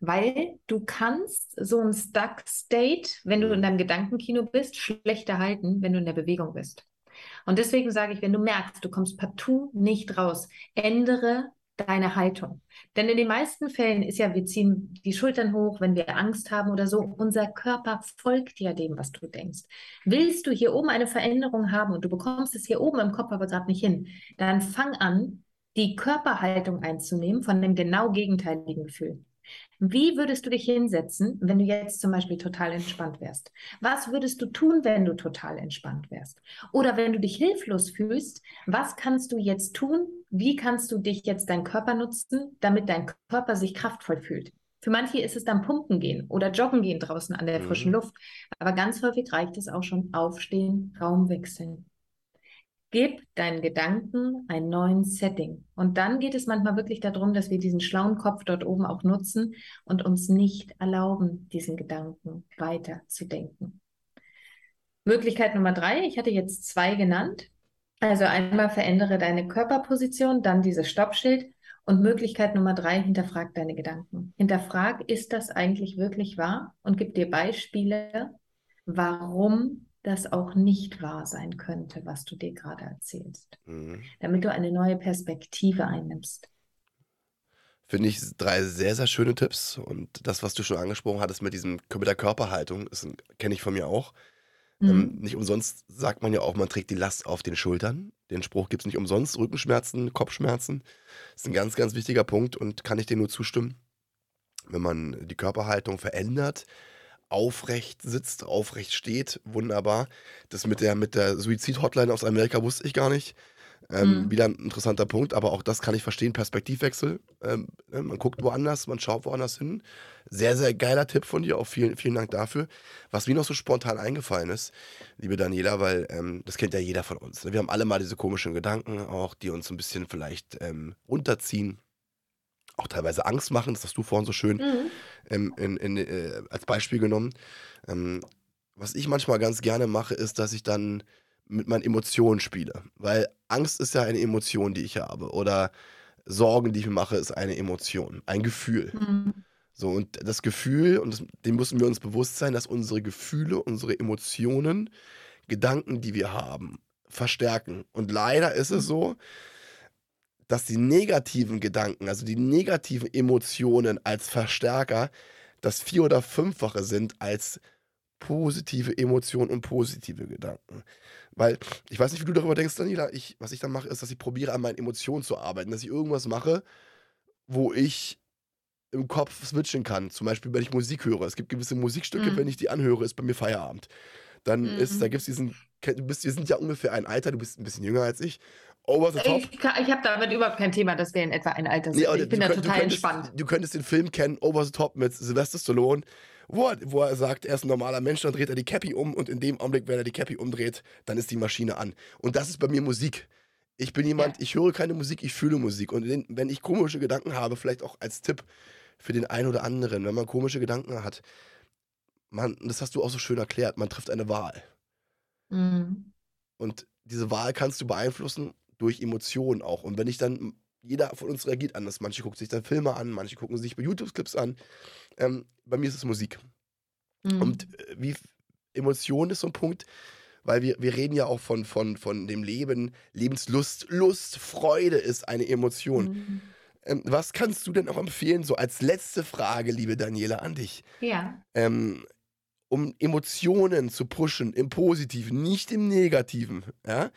weil du kannst so ein Stuck State, wenn du in deinem Gedankenkino bist, schlechter halten, wenn du in der Bewegung bist. Und deswegen sage ich, wenn du merkst, du kommst partout nicht raus, ändere deine Haltung. Denn in den meisten Fällen ist ja, wir ziehen die Schultern hoch, wenn wir Angst haben oder so. Unser Körper folgt ja dem, was du denkst. Willst du hier oben eine Veränderung haben und du bekommst es hier oben im Kopf aber gerade nicht hin, dann fang an, die Körperhaltung einzunehmen von dem genau gegenteiligen Gefühl. Wie würdest du dich hinsetzen, wenn du jetzt zum Beispiel total entspannt wärst? Was würdest du tun, wenn du total entspannt wärst? Oder wenn du dich hilflos fühlst, was kannst du jetzt tun? Wie kannst du dich jetzt dein Körper nutzen, damit dein Körper sich kraftvoll fühlt? Für manche ist es dann Pumpen gehen oder Joggen gehen draußen an der frischen Luft. Aber ganz häufig reicht es auch schon aufstehen, Raum wechseln. Gib deinen Gedanken einen neuen Setting. Und dann geht es manchmal wirklich darum, dass wir diesen schlauen Kopf dort oben auch nutzen und uns nicht erlauben, diesen Gedanken weiter zu denken. Möglichkeit Nummer drei, ich hatte jetzt zwei genannt. Also einmal verändere deine Körperposition, dann dieses Stoppschild. Und Möglichkeit Nummer drei, hinterfrag deine Gedanken. Hinterfrag, ist das eigentlich wirklich wahr? Und gib dir Beispiele, warum das auch nicht wahr sein könnte, was du dir gerade erzählst, mhm. damit du eine neue Perspektive einnimmst. Finde ich drei sehr, sehr schöne Tipps. Und das, was du schon angesprochen hattest mit, diesem, mit der Körperhaltung, kenne ich von mir auch. Mhm. Ähm, nicht umsonst sagt man ja auch, man trägt die Last auf den Schultern. Den Spruch gibt es nicht umsonst. Rückenschmerzen, Kopfschmerzen. Das ist ein ganz, ganz wichtiger Punkt und kann ich dir nur zustimmen. Wenn man die Körperhaltung verändert, aufrecht sitzt, aufrecht steht, wunderbar. Das mit der, mit der Suizid-Hotline aus Amerika wusste ich gar nicht. Ähm, mhm. Wieder ein interessanter Punkt, aber auch das kann ich verstehen. Perspektivwechsel. Ähm, ne, man guckt woanders, man schaut woanders hin. Sehr, sehr geiler Tipp von dir. Auch vielen, vielen Dank dafür. Was mir noch so spontan eingefallen ist, liebe Daniela, weil ähm, das kennt ja jeder von uns. Ne? Wir haben alle mal diese komischen Gedanken, auch die uns ein bisschen vielleicht ähm, runterziehen. Auch teilweise Angst machen. Das hast du vorhin so schön mhm. Ähm, in, in, äh, als Beispiel genommen. Ähm, was ich manchmal ganz gerne mache, ist, dass ich dann mit meinen Emotionen spiele. Weil Angst ist ja eine Emotion, die ich habe. Oder Sorgen, die ich mir mache, ist eine Emotion, ein Gefühl. Mhm. So, und das Gefühl, und das, dem müssen wir uns bewusst sein, dass unsere Gefühle, unsere Emotionen, Gedanken, die wir haben, verstärken. Und leider ist es so, dass die negativen Gedanken, also die negativen Emotionen als Verstärker das vier- oder fünffache sind als positive Emotionen und positive Gedanken. Weil, ich weiß nicht, wie du darüber denkst, Daniela, ich, was ich dann mache, ist, dass ich probiere, an meinen Emotionen zu arbeiten, dass ich irgendwas mache, wo ich im Kopf switchen kann. Zum Beispiel, wenn ich Musik höre. Es gibt gewisse Musikstücke, mhm. wenn ich die anhöre, ist bei mir Feierabend. Dann mhm. ist, da gibt es diesen, du bist, wir sind ja ungefähr ein Alter, du bist ein bisschen jünger als ich. Over the top. Ich, ich habe damit überhaupt kein Thema, dass wir in etwa ein Alter sind. Nee, ich bin da total könntest, entspannt. Du könntest den Film kennen, Over the Top mit Sylvester Stallone wo er, wo er sagt, er ist ein normaler Mensch, dann dreht er die Cappy um und in dem Augenblick, wenn er die Cappy umdreht, dann ist die Maschine an. Und das ist bei mir Musik. Ich bin jemand, ja. ich höre keine Musik, ich fühle Musik. Und wenn ich komische Gedanken habe, vielleicht auch als Tipp für den einen oder anderen, wenn man komische Gedanken hat, man, das hast du auch so schön erklärt, man trifft eine Wahl. Mhm. Und diese Wahl kannst du beeinflussen durch Emotionen auch. Und wenn ich dann, jeder von uns reagiert anders. Manche gucken sich dann Filme an, manche gucken sich YouTube-Clips an. Ähm, bei mir ist es Musik. Mhm. Und äh, wie Emotion ist so ein Punkt, weil wir, wir reden ja auch von, von, von dem Leben, Lebenslust, Lust, Freude ist eine Emotion. Mhm. Ähm, was kannst du denn auch empfehlen, so als letzte Frage, liebe Daniela, an dich? Ja. Ähm, um Emotionen zu pushen, im Positiven, nicht im Negativen. Ja?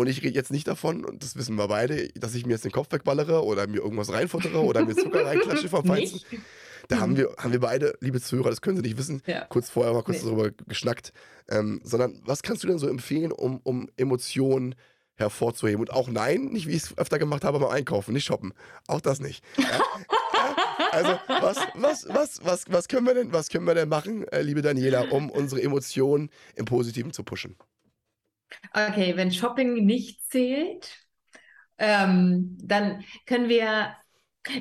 Und ich rede jetzt nicht davon, und das wissen wir beide, dass ich mir jetzt den Kopf wegballere oder mir irgendwas reinfuttere oder mir Zucker reinklatsche vom Feinsten. Da haben wir, haben wir beide, liebe Zuhörer, das können Sie nicht wissen, ja. kurz vorher mal kurz nee. darüber geschnackt. Ähm, sondern was kannst du denn so empfehlen, um, um Emotionen hervorzuheben? Und auch nein, nicht wie ich es öfter gemacht habe beim Einkaufen, nicht shoppen. Auch das nicht. Ja? also, was, was, was, was, was, können wir denn, was können wir denn machen, äh, liebe Daniela, um unsere Emotionen im Positiven zu pushen? Okay, wenn Shopping nicht zählt, ähm, dann können wir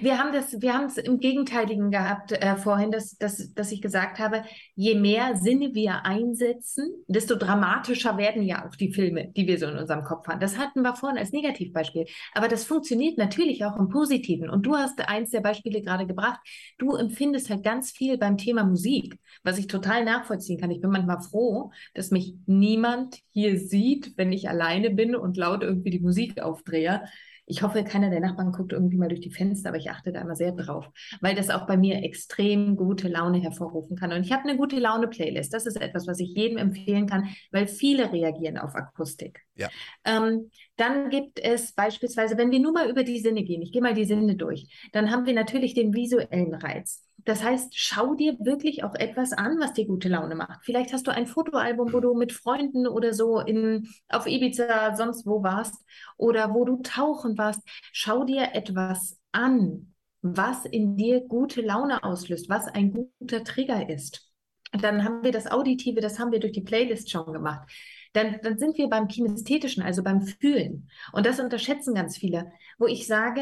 wir haben das, wir haben es im Gegenteiligen gehabt äh, vorhin, dass, dass, dass ich gesagt habe, je mehr Sinne wir einsetzen, desto dramatischer werden ja auch die Filme, die wir so in unserem Kopf haben. Das hatten wir vorhin als Negativbeispiel. Aber das funktioniert natürlich auch im Positiven. Und du hast eins der Beispiele gerade gebracht. Du empfindest halt ganz viel beim Thema Musik, was ich total nachvollziehen kann. Ich bin manchmal froh, dass mich niemand hier sieht, wenn ich alleine bin und laut irgendwie die Musik aufdrehe ich hoffe, keiner der Nachbarn guckt irgendwie mal durch die Fenster, aber ich achte da immer sehr drauf, weil das auch bei mir extrem gute Laune hervorrufen kann. Und ich habe eine gute Laune-Playlist. Das ist etwas, was ich jedem empfehlen kann, weil viele reagieren auf Akustik. Ja. Ähm, dann gibt es beispielsweise, wenn wir nur mal über die Sinne gehen, ich gehe mal die Sinne durch, dann haben wir natürlich den visuellen Reiz. Das heißt, schau dir wirklich auch etwas an, was dir gute Laune macht. Vielleicht hast du ein Fotoalbum, wo du mit Freunden oder so in, auf Ibiza, sonst wo warst oder wo du tauchen warst. Schau dir etwas an, was in dir gute Laune auslöst, was ein guter Trigger ist. Dann haben wir das Auditive, das haben wir durch die Playlist schon gemacht dann, dann sind wir beim Kinästhetischen, also beim Fühlen. Und das unterschätzen ganz viele, wo ich sage,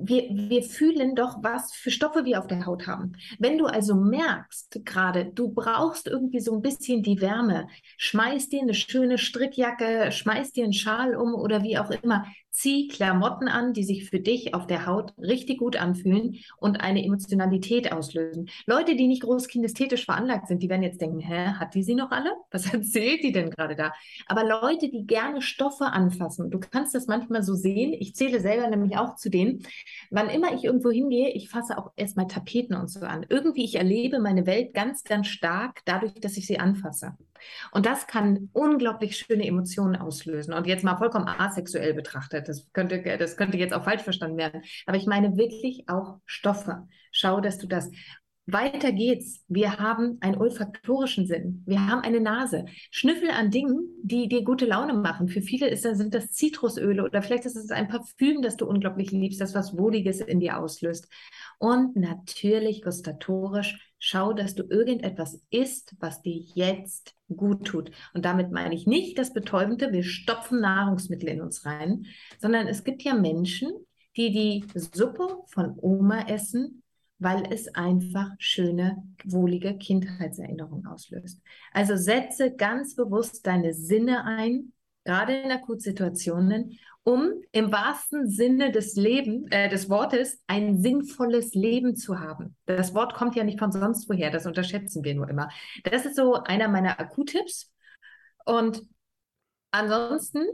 wir, wir fühlen doch, was für Stoffe wir auf der Haut haben. Wenn du also merkst, gerade, du brauchst irgendwie so ein bisschen die Wärme, schmeiß dir eine schöne Strickjacke, schmeiß dir einen Schal um oder wie auch immer, zieh Klamotten an, die sich für dich auf der Haut richtig gut anfühlen und eine Emotionalität auslösen. Leute, die nicht groß kinästhetisch veranlagt sind, die werden jetzt denken, hä, hat die sie noch alle? Was erzählt die denn gerade da? Aber Leute, die gerne Stoffe anfassen, du kannst das manchmal so sehen, ich zähle selber nämlich auch zu denen, wann immer ich irgendwo hingehe, ich fasse auch erstmal Tapeten und so an. Irgendwie, ich erlebe meine Welt ganz, ganz stark dadurch, dass ich sie anfasse. Und das kann unglaublich schöne Emotionen auslösen. Und jetzt mal vollkommen asexuell betrachtet, das könnte, das könnte jetzt auch falsch verstanden werden. Aber ich meine wirklich auch Stoffe. Schau, dass du das weiter geht's. Wir haben einen olfaktorischen Sinn. Wir haben eine Nase. Schnüffel an Dingen, die dir gute Laune machen. Für viele ist, sind das Zitrusöle oder vielleicht ist es ein Parfüm, das du unglaublich liebst, das was Wohliges in dir auslöst. Und natürlich gustatorisch, schau, dass du irgendetwas isst, was dir jetzt gut tut. Und damit meine ich nicht das Betäubende, wir stopfen Nahrungsmittel in uns rein, sondern es gibt ja Menschen, die die Suppe von Oma essen, weil es einfach schöne, wohlige Kindheitserinnerungen auslöst. Also setze ganz bewusst deine Sinne ein, gerade in Akutsituationen, um im wahrsten Sinne des Lebens, äh, des Wortes, ein sinnvolles Leben zu haben. Das Wort kommt ja nicht von sonst woher, das unterschätzen wir nur immer. Das ist so einer meiner Akuttipps. Und ansonsten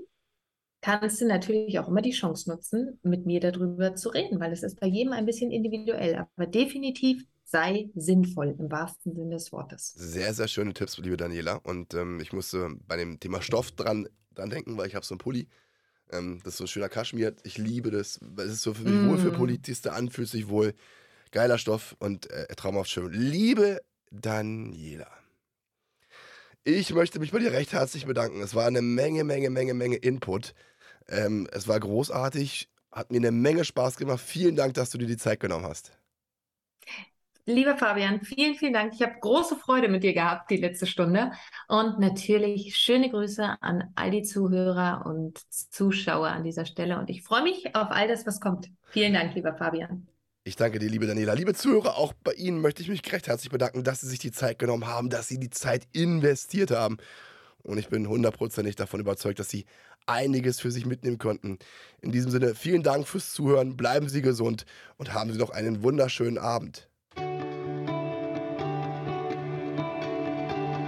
kannst du natürlich auch immer die Chance nutzen, mit mir darüber zu reden, weil es ist bei jedem ein bisschen individuell, aber definitiv sei sinnvoll im wahrsten Sinne des Wortes. Sehr, sehr schöne Tipps, liebe Daniela. Und ähm, ich musste bei dem Thema Stoff dran, dran denken, weil ich habe so einen Pulli. Ähm, das ist so ein schöner Kaschmir. Ich liebe das. Es ist so für mich mm. wohl für Politiste an, fühlt sich wohl. Geiler Stoff und äh, traumhaft schön. Liebe Daniela. Ich möchte mich bei dir recht herzlich bedanken. Es war eine Menge, Menge, Menge, Menge Input. Ähm, es war großartig, hat mir eine Menge Spaß gemacht. Vielen Dank, dass du dir die Zeit genommen hast. Lieber Fabian, vielen, vielen Dank. Ich habe große Freude mit dir gehabt die letzte Stunde. Und natürlich schöne Grüße an all die Zuhörer und Zuschauer an dieser Stelle. Und ich freue mich auf all das, was kommt. Vielen Dank, lieber Fabian. Ich danke dir, liebe Daniela. Liebe Zuhörer, auch bei Ihnen möchte ich mich recht herzlich bedanken, dass Sie sich die Zeit genommen haben, dass Sie die Zeit investiert haben. Und ich bin hundertprozentig davon überzeugt, dass Sie einiges für sich mitnehmen konnten. In diesem Sinne, vielen Dank fürs Zuhören, bleiben Sie gesund und haben Sie noch einen wunderschönen Abend.